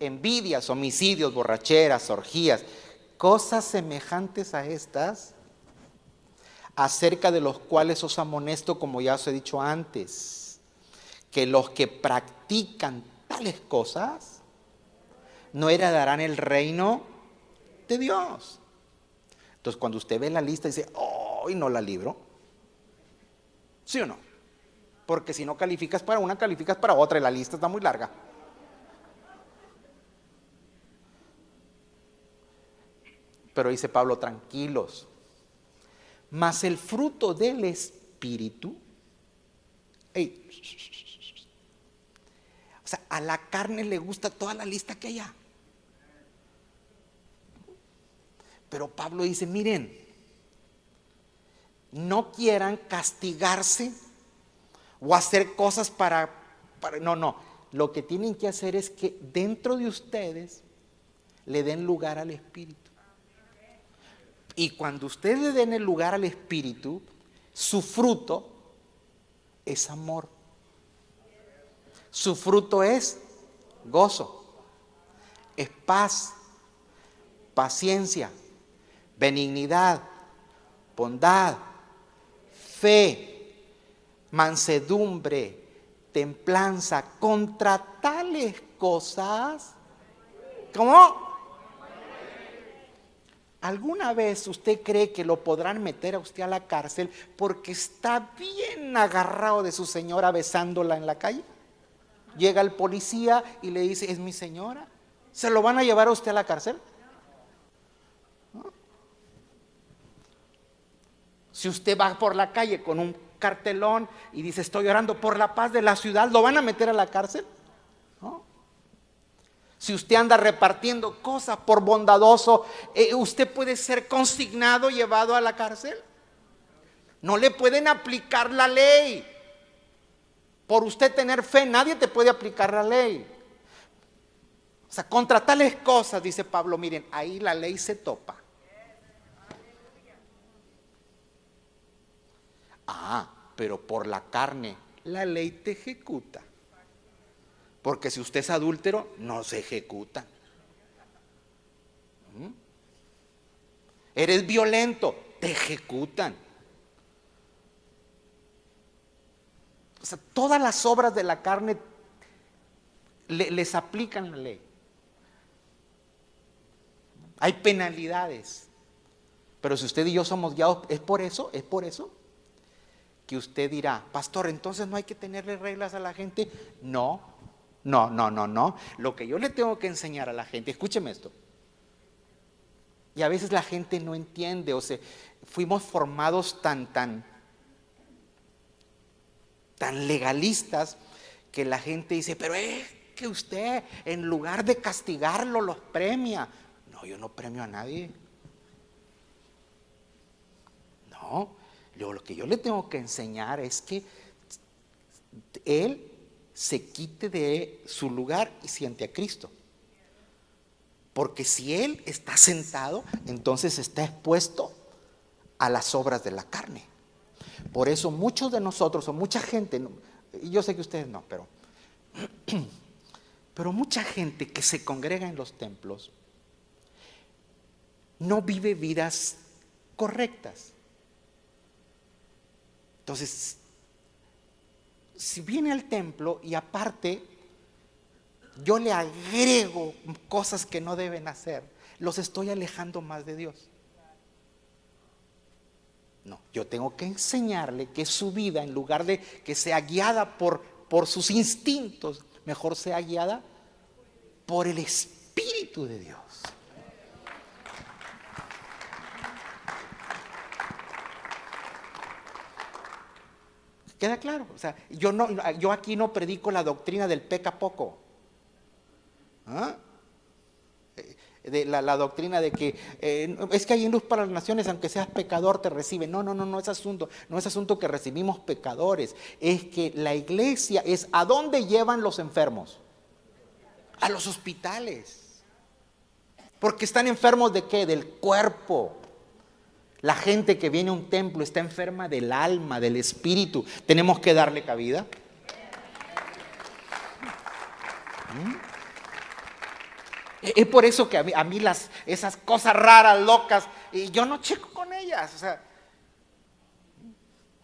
envidias, homicidios, borracheras, orgías, cosas semejantes a estas, acerca de los cuales os amonesto, como ya os he dicho antes, que los que practican tales cosas no heredarán el reino de Dios. Entonces, cuando usted ve la lista, dice, hoy no la libro. ¿Sí o no? Porque si no calificas para una, calificas para otra y la lista está muy larga. Pero dice Pablo, tranquilos. Mas el fruto del Espíritu, o sea, a la carne le gusta toda la lista que haya. Pero Pablo dice, miren, no quieran castigarse o hacer cosas para, No, no. Lo que tienen que hacer es que dentro de ustedes le den lugar al Espíritu. Y cuando ustedes le den el lugar al Espíritu, su fruto es amor. Su fruto es gozo, es paz, paciencia, benignidad, bondad, fe, mansedumbre, templanza. Contra tales cosas, ¿cómo? ¿Alguna vez usted cree que lo podrán meter a usted a la cárcel porque está bien agarrado de su señora besándola en la calle? Llega el policía y le dice, es mi señora. ¿Se lo van a llevar a usted a la cárcel? Si usted va por la calle con un cartelón y dice, estoy orando por la paz de la ciudad, ¿lo van a meter a la cárcel? Si usted anda repartiendo cosas por bondadoso, eh, ¿usted puede ser consignado, llevado a la cárcel? No le pueden aplicar la ley. Por usted tener fe, nadie te puede aplicar la ley. O sea, contra tales cosas, dice Pablo, miren, ahí la ley se topa. Ah, pero por la carne, la ley te ejecuta. Porque si usted es adúltero, no se ejecuta. ¿Mm? Eres violento, te ejecutan. O sea, todas las obras de la carne les aplican la ley. Hay penalidades. Pero si usted y yo somos guiados, ¿es por eso? ¿Es por eso? Que usted dirá, pastor, entonces no hay que tenerle reglas a la gente. No, no, no, no, no. Lo que yo le tengo que enseñar a la gente, escúcheme esto. Y a veces la gente no entiende, o sea, fuimos formados tan, tan, tan legalistas que la gente dice, pero es que usted en lugar de castigarlo los premia. No, yo no premio a nadie. No, lo que yo le tengo que enseñar es que él se quite de su lugar y siente a Cristo. Porque si él está sentado, entonces está expuesto a las obras de la carne. Por eso muchos de nosotros, o mucha gente, y yo sé que ustedes no, pero, pero mucha gente que se congrega en los templos no vive vidas correctas. Entonces, si viene al templo y aparte yo le agrego cosas que no deben hacer, los estoy alejando más de Dios. No, yo tengo que enseñarle que su vida, en lugar de que sea guiada por, por sus instintos, mejor sea guiada por el Espíritu de Dios. ¿Queda claro? O sea, yo, no, yo aquí no predico la doctrina del peca poco. ¿Ah? de la, doctrina de que eh, es que hay luz para las naciones, aunque seas pecador te recibe. No, no, no, no es asunto, no es asunto que recibimos pecadores, es que la iglesia es a dónde llevan los enfermos? A los hospitales. Porque están enfermos de qué? Del cuerpo. La gente que viene a un templo está enferma del alma, del espíritu. Tenemos que darle cabida. ¿Mm? Es por eso que a mí, las, esas cosas raras, locas, y yo no checo con ellas. O sea,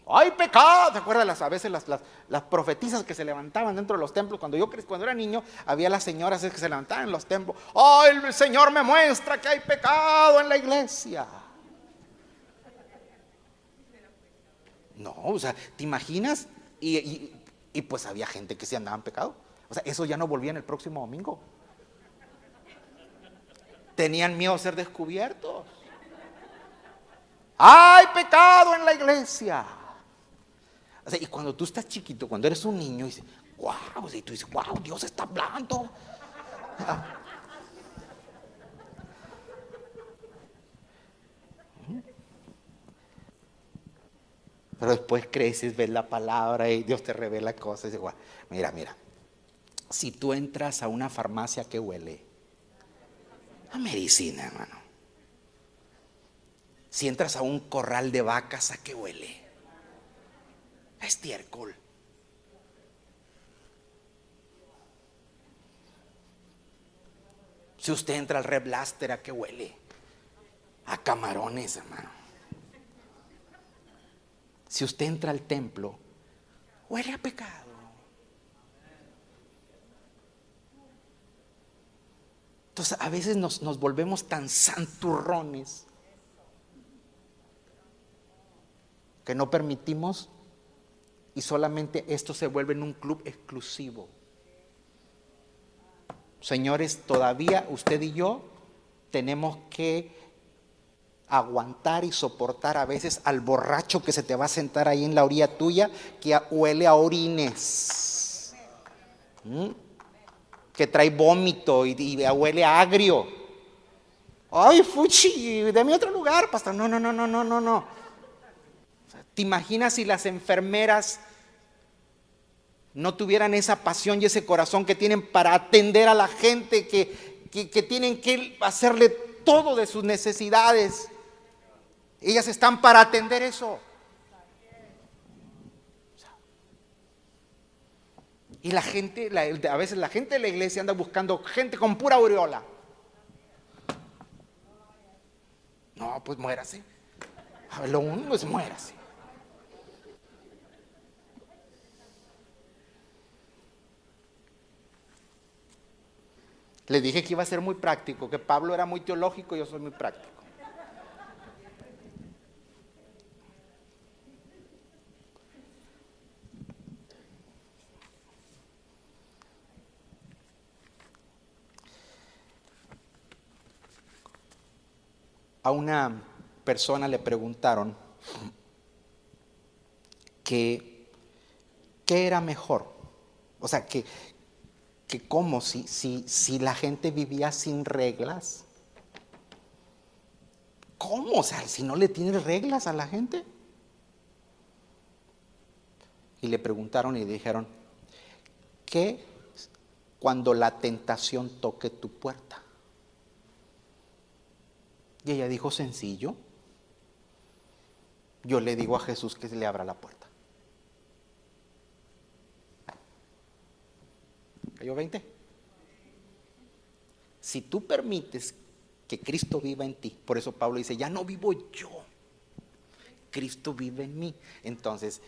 ¡ay, pecado! ¿Te acuerdas a veces las, las, profetizas que se levantaban dentro de los templos? Cuando yo cuando era niño, había las señoras que se levantaban en los templos. ¡Ay, el Señor me muestra que hay pecado en la iglesia! No, o sea, ¿te imaginas? Y, y pues había gente que se andaba en pecado. O sea, eso ya no volvía en el próximo domingo tenían miedo a ser descubiertos. Hay pecado en la iglesia. y cuando tú estás chiquito, cuando eres un niño, dices, wow, y tú dices, wow, Dios está hablando. Pero después creces, ves la palabra y Dios te revela cosas. Y dices, mira, mira, si tú entras a una farmacia que huele, A medicina, hermano. Si entras a un corral de vacas, ¿a qué huele? A estiércol. Si usted entra al Red Blaster, ¿a qué huele? A camarones, hermano. Si usted entra al templo, huele a pecado. Entonces a veces nos, volvemos tan santurrones que no permitimos y solamente esto se vuelve en un club exclusivo. Señores, todavía usted y yo tenemos que aguantar y soportar a veces al borracho que se te va a sentar ahí en la orilla tuya que huele a orines. Que trae vómito y, huele a agrio. Ay, fuchi, mi otro lugar, pastor. No, no, no, no, no, no, no. ¿Te imaginas si las enfermeras no tuvieran esa pasión y ese corazón que tienen para atender a la gente, que, que, tienen que hacerle todo de sus necesidades. Ellas están para atender eso. Y la gente, a veces la gente de la iglesia anda buscando gente con pura aureola. No, pues muérase. Lo uno es muérase. Le dije que iba a ser muy práctico, que Pablo era muy teológico y yo soy muy práctico. A una persona le preguntaron que qué era mejor. O sea, que, que cómo si, si, si la gente vivía sin reglas. ¿Cómo? O sea, si no le tienes reglas a la gente. Y le preguntaron y dijeron, ¿qué cuando la tentación toque tu puerta? Y ella dijo, sencillo. Yo le digo a Jesús que le abra la puerta. ¿Cayó 20? Si tú permites que Cristo viva en ti, por eso Pablo dice, ya no vivo yo, Cristo vive en mí. Entonces,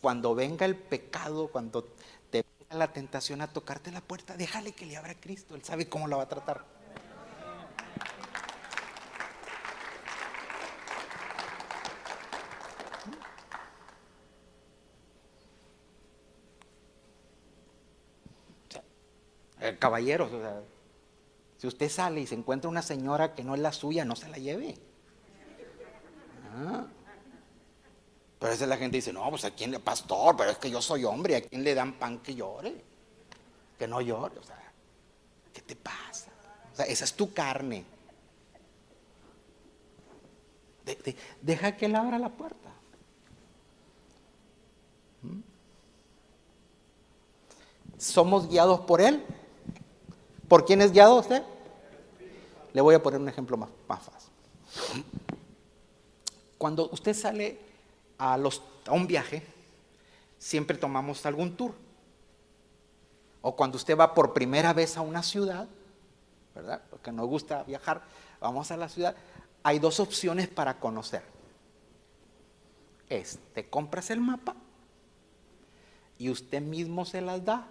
cuando venga el pecado, cuando te venga la tentación a tocarte la puerta, déjale que le abra a Cristo, Él sabe cómo la va a tratar. Caballeros, si usted sale y se encuentra una señora que no es la suya, no se la lleve. Ah. Pero a veces la gente dice, no, pues a quién le, pastor, pero es que yo soy hombre, ¿a quién le dan pan que llore? Que no llore, o sea, ¿qué te pasa? O sea, esa es tu carne. deja que él abra la puerta. ¿Mm? ¿Somos guiados por él? ¿Por quién es guiado usted? Le voy a poner un ejemplo más, fácil. Cuando usted sale a, los, a un viaje, siempre tomamos algún tour. O cuando usted va por primera vez a una ciudad, ¿verdad? Porque nos gusta viajar, vamos a la ciudad, hay dos opciones para conocer. Es, te compras el mapa y usted mismo se las da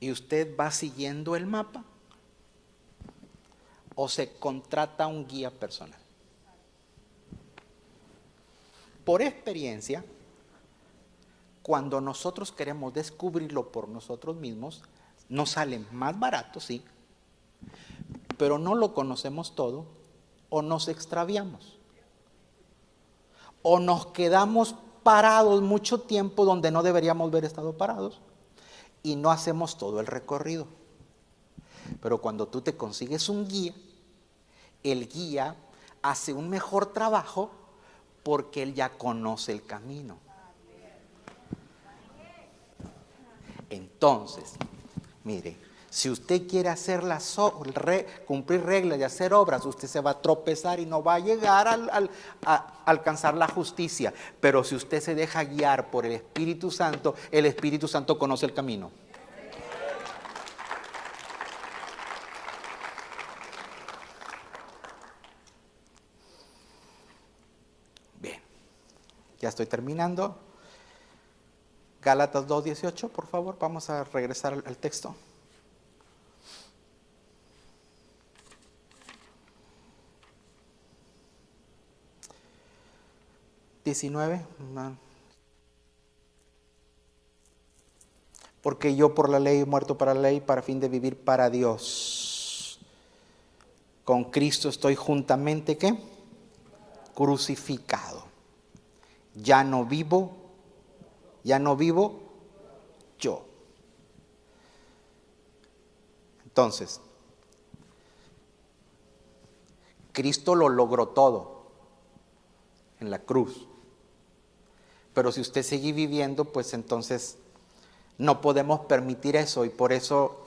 y usted va siguiendo el mapa o se contrata un guía personal. Por experiencia, cuando nosotros queremos descubrirlo por nosotros mismos, nos sale más barato, sí, pero no lo conocemos todo o nos extraviamos. O nos quedamos parados mucho tiempo donde no deberíamos haber estado parados y no hacemos todo el recorrido. Pero cuando tú te consigues un guía, el guía hace un mejor trabajo porque él ya conoce el camino. Entonces, mire, Si usted quiere hacer las, cumplir reglas y hacer obras, usted se va a tropezar y no va a llegar a alcanzar la justicia. Pero si usted se deja guiar por el Espíritu Santo, el Espíritu Santo conoce el camino. Bien, ya estoy terminando. Gálatas 2.18, por favor, vamos a regresar al texto. 19. Porque yo por la ley he muerto para la ley para fin de vivir para Dios. Con Cristo estoy juntamente ¿qué? Crucificado. Ya no vivo, ya no vivo yo. Entonces, Cristo lo logró todo en la cruz. Pero si usted sigue viviendo, pues entonces no podemos permitir eso y por eso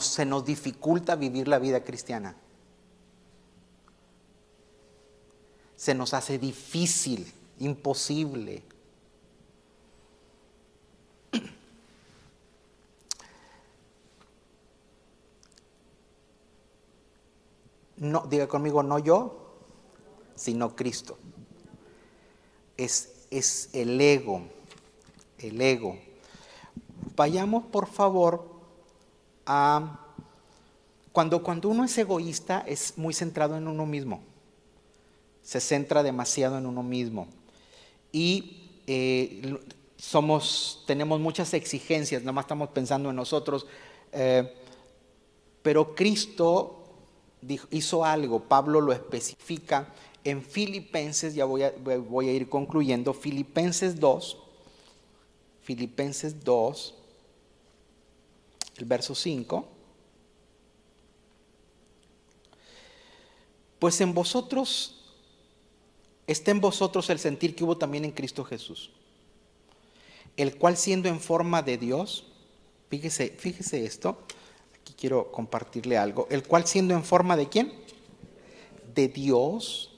se nos dificulta vivir la vida cristiana. Se nos hace difícil, imposible. No, diga conmigo, no yo, sino Cristo. Es es el ego, el ego. Vayamos por favor a... Cuando, cuando uno es egoísta es muy centrado en uno mismo, se centra demasiado en uno mismo. Y eh, somos, tenemos muchas exigencias, nada más estamos pensando en nosotros, eh, pero Cristo hizo algo, Pablo lo especifica en Filipenses, ya voy a, voy a ir concluyendo, Filipenses 2, Filipenses 2, el verso 5. Pues en vosotros, está en vosotros el sentir que hubo también en Cristo Jesús, el cual siendo en forma de Dios, fíjese, fíjese esto, aquí quiero compartirle algo, el cual siendo en forma de quién? De Dios,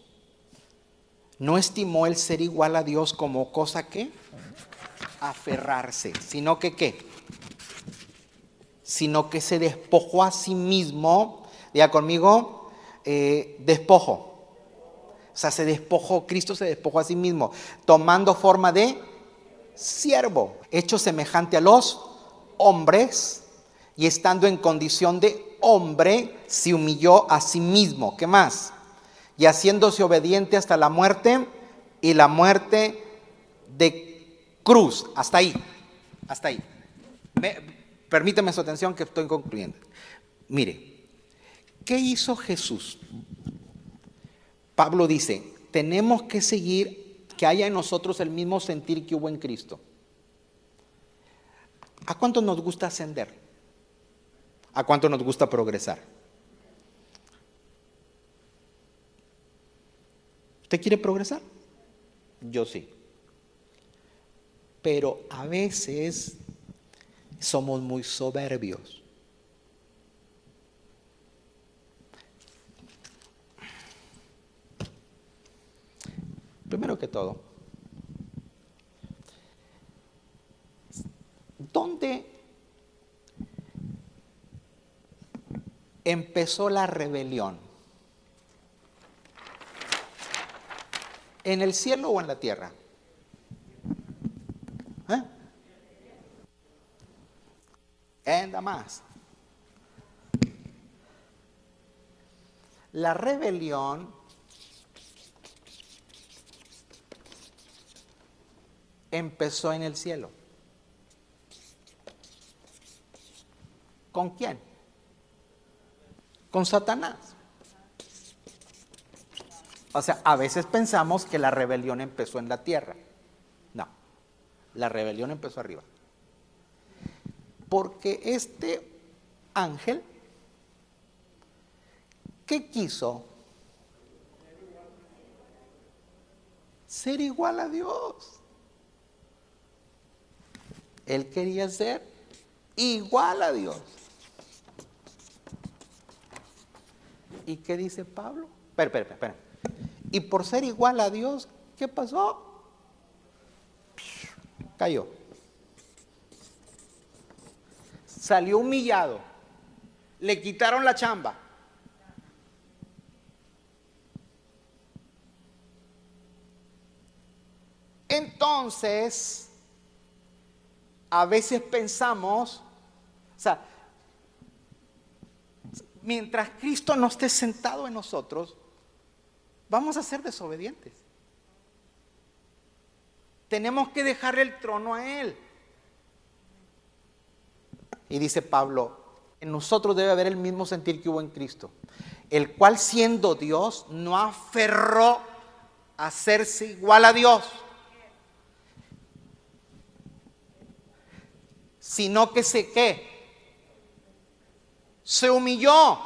no estimó el ser igual a Dios como cosa que aferrarse, sino que qué? Sino que se despojó a sí mismo, diga conmigo, eh, despojo. O sea, se despojó, Cristo se despojó a sí mismo, tomando forma de siervo, hecho semejante a los hombres y estando en condición de hombre, se humilló a sí mismo. ¿Qué más? Y haciéndose obediente hasta la muerte y la muerte de cruz. Hasta ahí, hasta ahí. permíteme su atención que estoy concluyendo. Mire, ¿qué hizo Jesús? Pablo dice, tenemos que seguir que haya en nosotros el mismo sentir que hubo en Cristo. ¿A cuánto nos gusta ascender? ¿A cuánto nos gusta progresar? ¿Usted quiere progresar? Yo sí. Pero a veces somos muy soberbios. Primero que todo, ¿dónde empezó la rebelión? ¿En el cielo o en la tierra? ¿Eh? Anda más. La rebelión empezó en el cielo. ¿Con quién? Con Satanás. O sea, a veces pensamos que la rebelión empezó en la tierra. No, la rebelión empezó arriba. Porque este ángel, ¿qué quiso? Ser igual a Dios. Él quería ser igual a Dios. ¿Y qué dice Pablo? Espera, espera, espera. Y por ser igual a Dios, ¿qué pasó? Cayó. Salió humillado. Le quitaron la chamba. Entonces, a veces pensamos, o sea, mientras Cristo no esté sentado en nosotros, vamos a ser desobedientes. Tenemos que dejarle el trono a Él. Y dice Pablo, en nosotros debe haber el mismo sentir que hubo en Cristo, el cual siendo Dios no aferró a hacerse igual a Dios sino que se qué? Se humilló.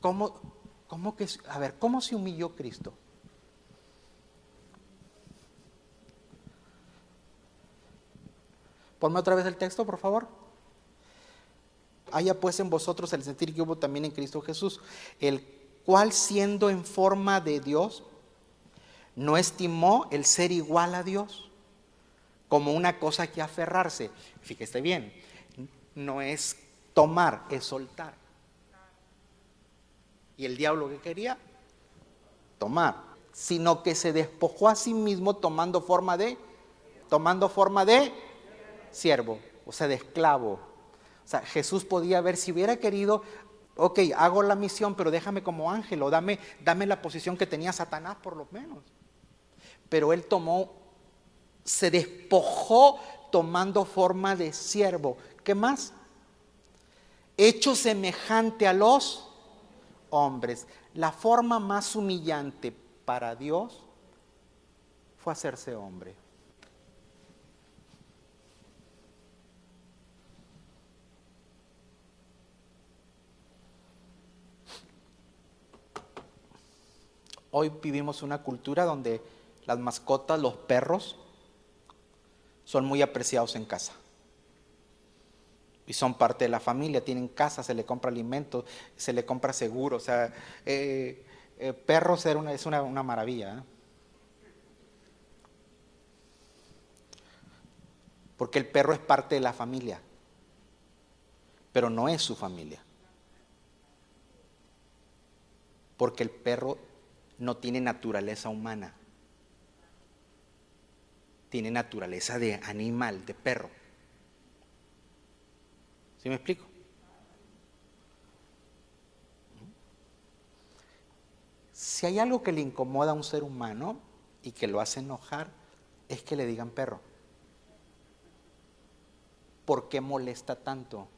¿Cómo, cómo a ver, ¿cómo se humilló Cristo? Ponme otra vez el texto, por favor. Haya pues en vosotros el sentir que hubo también en Cristo Jesús, el cual siendo en forma de Dios, no estimó el ser igual a Dios como una cosa que aferrarse. Fíjese bien, no es tomar, es soltar. Y el diablo que quería tomar, sino que se despojó a sí mismo tomando forma de tomando forma de siervo, o sea, de esclavo. O sea, Jesús podía ver si hubiera querido, ok, hago la misión, pero déjame como ángel o dame, dame la posición que tenía Satanás por lo menos. Pero él tomó se despojó tomando forma de siervo. ¿Qué más? Hecho semejante a los hombres. La forma más humillante para Dios fue hacerse hombre. Hoy vivimos una cultura donde las mascotas, los perros, son muy apreciados en casa. Y son parte de la familia, tienen casa, se le compra alimento, se le compra seguro. O sea, eh, eh, perros es una, maravilla. ¿eh? Porque el perro es parte de la familia, pero no es su familia. Porque el perro no tiene naturaleza humana tiene naturaleza de animal, de perro. ¿Sí me explico? Si hay algo que le incomoda a un ser humano y que lo hace enojar, es que le digan perro. ¿Por qué molesta tanto?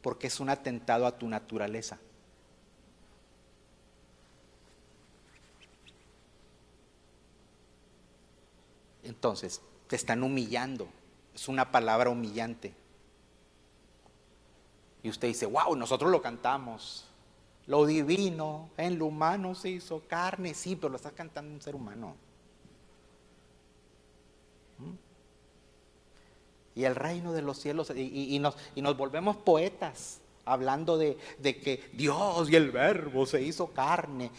Porque es un atentado a tu naturaleza. Entonces, te están humillando. Es una palabra humillante. Y usted dice, wow, nosotros lo cantamos. Lo divino en lo humano se hizo carne, sí, pero lo está cantando un ser humano. ¿Mm? Y el reino de los cielos, y, nos, volvemos poetas, hablando de, de que Dios y el verbo se hizo carne.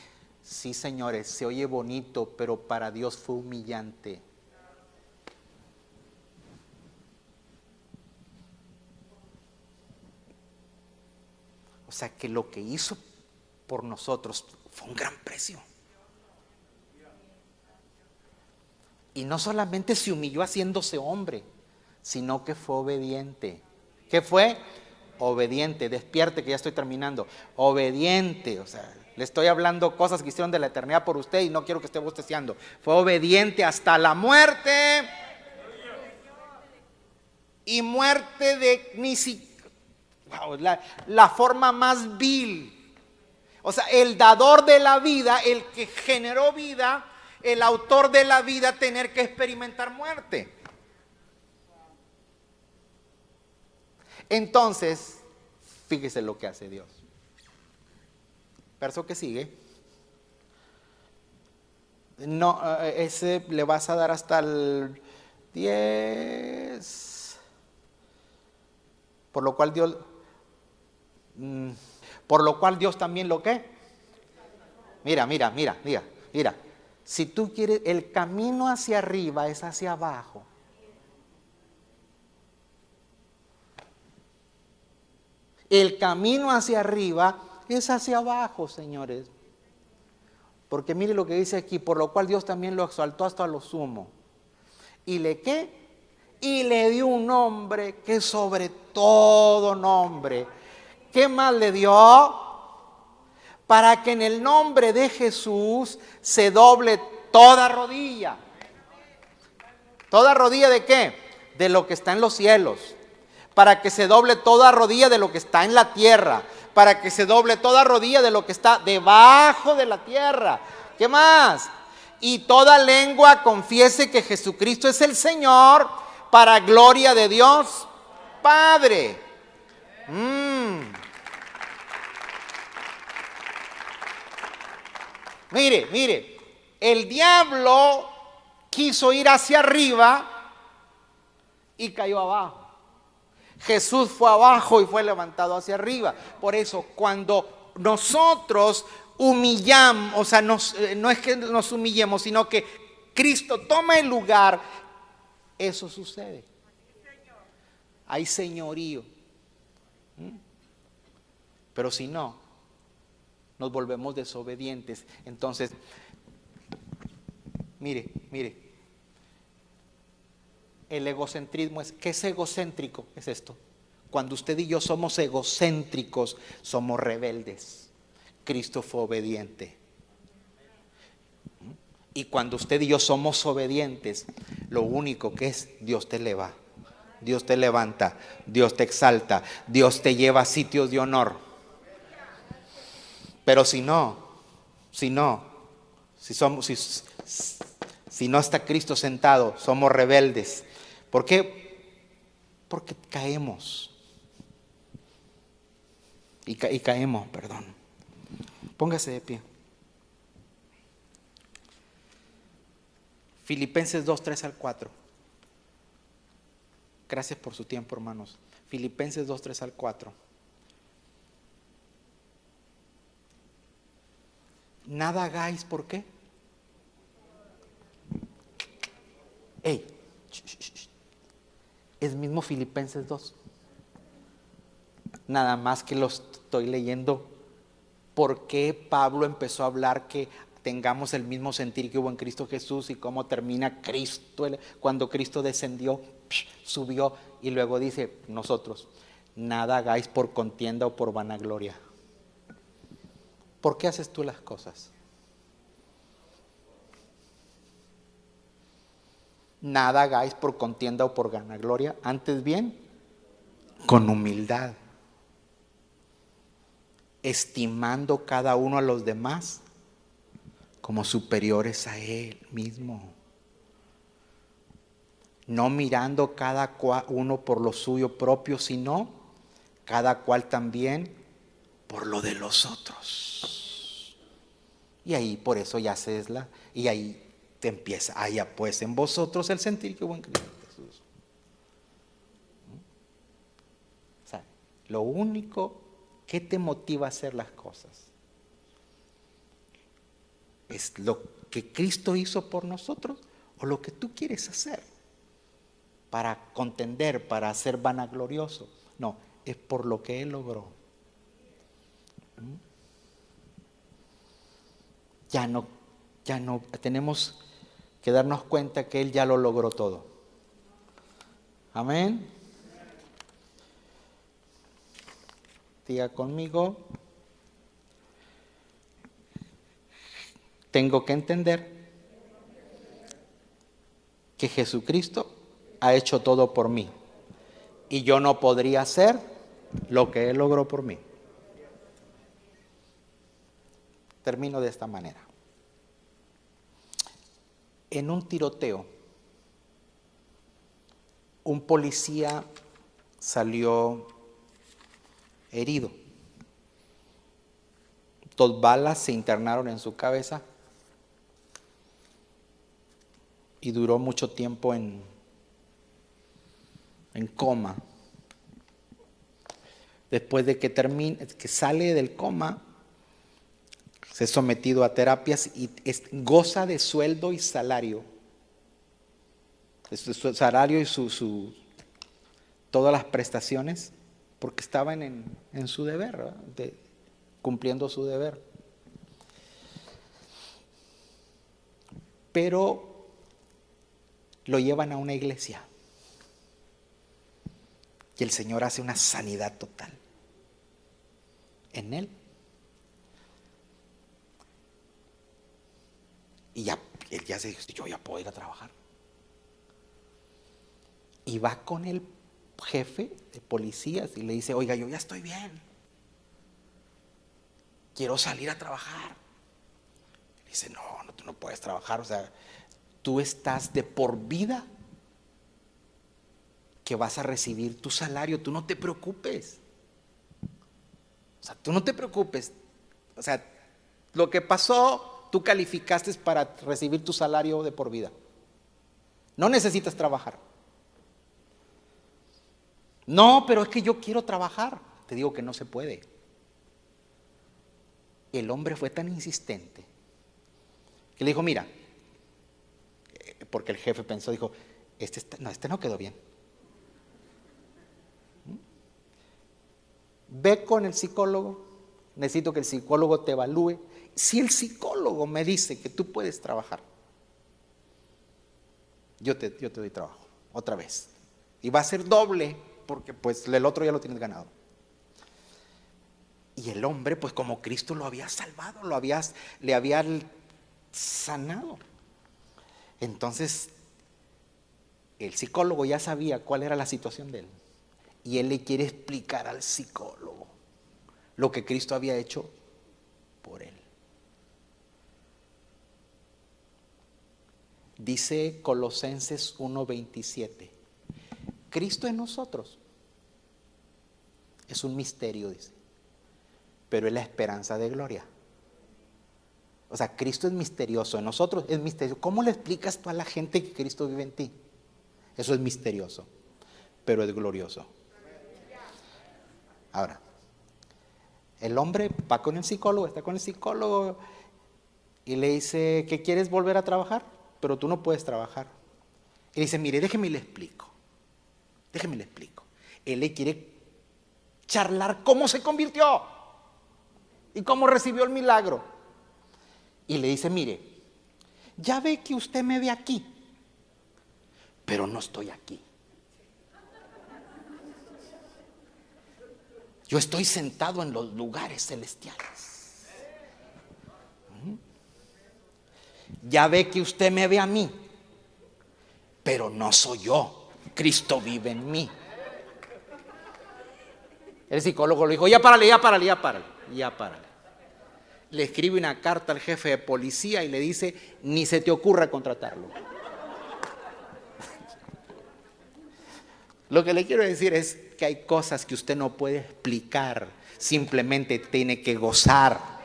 Sí, señores, se oye bonito, pero para Dios fue humillante. Sea que lo que hizo por nosotros fue un gran precio. Y no solamente se humilló haciéndose hombre, sino que fue obediente. ¿Qué fue? Obediente. Despierte que ya estoy terminando. Obediente. O sea, le estoy hablando cosas que hicieron de la eternidad por usted y no quiero que esté bosteciando. Fue obediente hasta la muerte. Y muerte de ni siquiera la, forma más vil. O sea, el dador de la vida, el que generó vida, el autor de la vida, tener que experimentar muerte. Entonces, fíjese lo que hace Dios. Verso que sigue. No, eh, ese le vas a dar hasta el 10. Por lo cual Dios, por lo cual Dios también lo que. Mira, mira, mira, mira, mira. Si tú quieres, el camino hacia arriba es hacia abajo. El camino hacia arriba es hacia abajo, señores. Porque mire lo que dice aquí, por lo cual Dios también lo exaltó hasta lo sumo. ¿Y le qué? Y le dio un nombre que sobre todo nombre. ¿Qué más le dio? Para que en el nombre de Jesús se doble toda rodilla. ¿Toda rodilla de qué? De lo que está en los cielos. Para que se doble toda rodilla de lo que está en la tierra para que se doble toda rodilla de lo que está debajo de la tierra. ¿Qué más? Y toda lengua confiese que Jesucristo es el Señor para gloria de Dios Padre. Mm. Mire, mire, el diablo quiso ir hacia arriba y cayó abajo. Jesús fue abajo y fue levantado hacia arriba. Por eso, cuando nosotros humillamos, o sea, eh, no es que nos humillemos, sino que Cristo toma el lugar, eso sucede. Hay señorío. ¿Mm? Pero si no, nos volvemos desobedientes. Entonces, mire, mire, el egocentrismo es, ¿qué es egocéntrico? Es esto. Cuando usted y yo somos egocéntricos, somos rebeldes. Cristo fue obediente. Y cuando usted y yo somos obedientes, lo único que es, Dios te eleva, Dios te levanta, Dios te exalta, Dios te lleva a sitios de honor. Pero si no, si no, si somos, si, si no está Cristo sentado, somos rebeldes, ¿Por qué? Porque caemos. Y, caemos, perdón. Póngase de pie. Filipenses 2, 3 al 4. Gracias por su tiempo, hermanos. Filipenses 2, 3 al 4. Nada hagáis, ¿por qué? Ey, es mismo Filipenses 2. Nada más que lo estoy leyendo. ¿Por qué Pablo empezó a hablar que tengamos el mismo sentir que hubo en Cristo Jesús y cómo termina Cristo cuando Cristo descendió, subió y luego dice nosotros, nada hagáis por contienda o por vanagloria. ¿Por qué haces tú las cosas? Nada hagáis por contienda o por gloria, antes bien, con humildad, estimando cada uno a los demás como superiores a él mismo, no mirando cada uno por lo suyo propio, sino cada cual también por lo de los otros. Y ahí por eso ya se es la, y ahí te empieza, haya pues en vosotros el sentir que hubo en Cristo Jesús. O sea, lo único que te motiva a hacer las cosas es lo que Cristo hizo por nosotros o lo que tú quieres hacer para contender, para ser vanaglorioso. No, es por lo que Él logró. Ya no, ya no, tenemos que darnos cuenta que Él ya lo logró todo. Amén. Diga conmigo, tengo que entender que Jesucristo ha hecho todo por mí y yo no podría hacer lo que Él logró por mí. Termino de esta manera en un tiroteo, un policía salió herido. Dos balas se internaron en su cabeza y duró mucho tiempo en, en coma. después de que, termine, que sale del coma, se ha sometido a terapias y goza de sueldo y salario. Su salario y su, todas las prestaciones, porque estaban en, su deber, cumpliendo su deber. Pero lo llevan a una iglesia y el Señor hace una sanidad total en él. Y ya, él ya se dijo, yo ya puedo ir a trabajar. Y va con el jefe de policías y le dice, oiga, yo ya estoy bien. Quiero salir a trabajar. dice, no, no, tú no puedes trabajar. O sea, tú estás de por vida que vas a recibir tu salario. Tú no te preocupes. O sea, tú no te preocupes. O sea, lo que pasó, tú calificaste para recibir tu salario de por vida. No necesitas trabajar. No, pero es que yo quiero trabajar. Te digo que no se puede. El hombre fue tan insistente que le dijo, mira, eh, porque el jefe pensó, dijo, este, no, este no quedó bien. Ve con el psicólogo, necesito que el psicólogo te evalúe. Si el psicólogo me dice que tú puedes trabajar, yo te, doy trabajo, otra vez. Y va a ser doble, porque pues el otro ya lo tienes ganado. Y el hombre, pues como Cristo lo había salvado, lo le había sanado. Entonces, el psicólogo ya sabía cuál era la situación de él y él le quiere explicar al psicólogo lo que Cristo había hecho por él. Dice Colosenses 1:27, Cristo en nosotros es un misterio, dice, pero es la esperanza de gloria. O sea, Cristo es misterioso, en nosotros es misterioso. ¿Cómo le explicas tú a la gente que Cristo vive en ti? Eso es misterioso, pero es glorioso. Ahora, el hombre va con el psicólogo, está con el psicólogo y le dice que quieres volver a trabajar, pero tú no puedes trabajar. Y dice, mire, déjeme le explico. Déjeme le explico. Él le quiere charlar cómo se convirtió y cómo recibió el milagro. Y le dice, mire, ya ve que usted me ve aquí, pero no estoy aquí. Yo estoy sentado en los lugares celestiales. Ya ve que usted me ve a mí, pero no soy yo. Cristo vive en mí. El psicólogo le dijo, ya párale, ya párale, ya párale, ya párale. Le escribe una carta al jefe de policía y le dice, ni se te ocurra contratarlo. Lo que le quiero decir es que hay cosas que usted no puede explicar, simplemente tiene que gozar.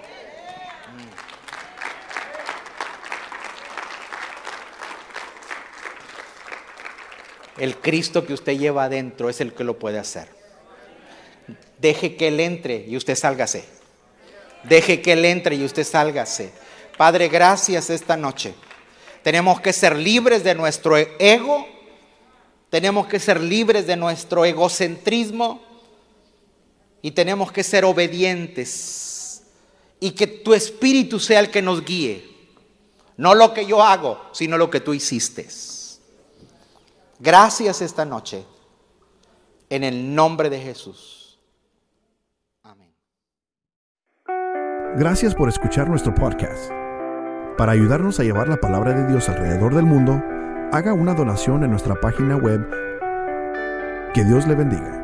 El Cristo que usted lleva adentro es el que lo puede hacer. Deje que Él entre y usted sálgase. Deje que Él entre y usted sálgase. Padre, gracias esta noche. Tenemos que ser libres de nuestro ego tenemos que ser libres de nuestro egocentrismo y tenemos que ser obedientes y que tu espíritu sea el que nos guíe. No lo que yo hago, sino lo que tú hiciste. Gracias esta noche. En el nombre de Jesús. Amén. Gracias por escuchar nuestro podcast. Para ayudarnos a llevar la palabra de Dios alrededor del mundo, haga una donación en nuestra página web. Que Dios le bendiga.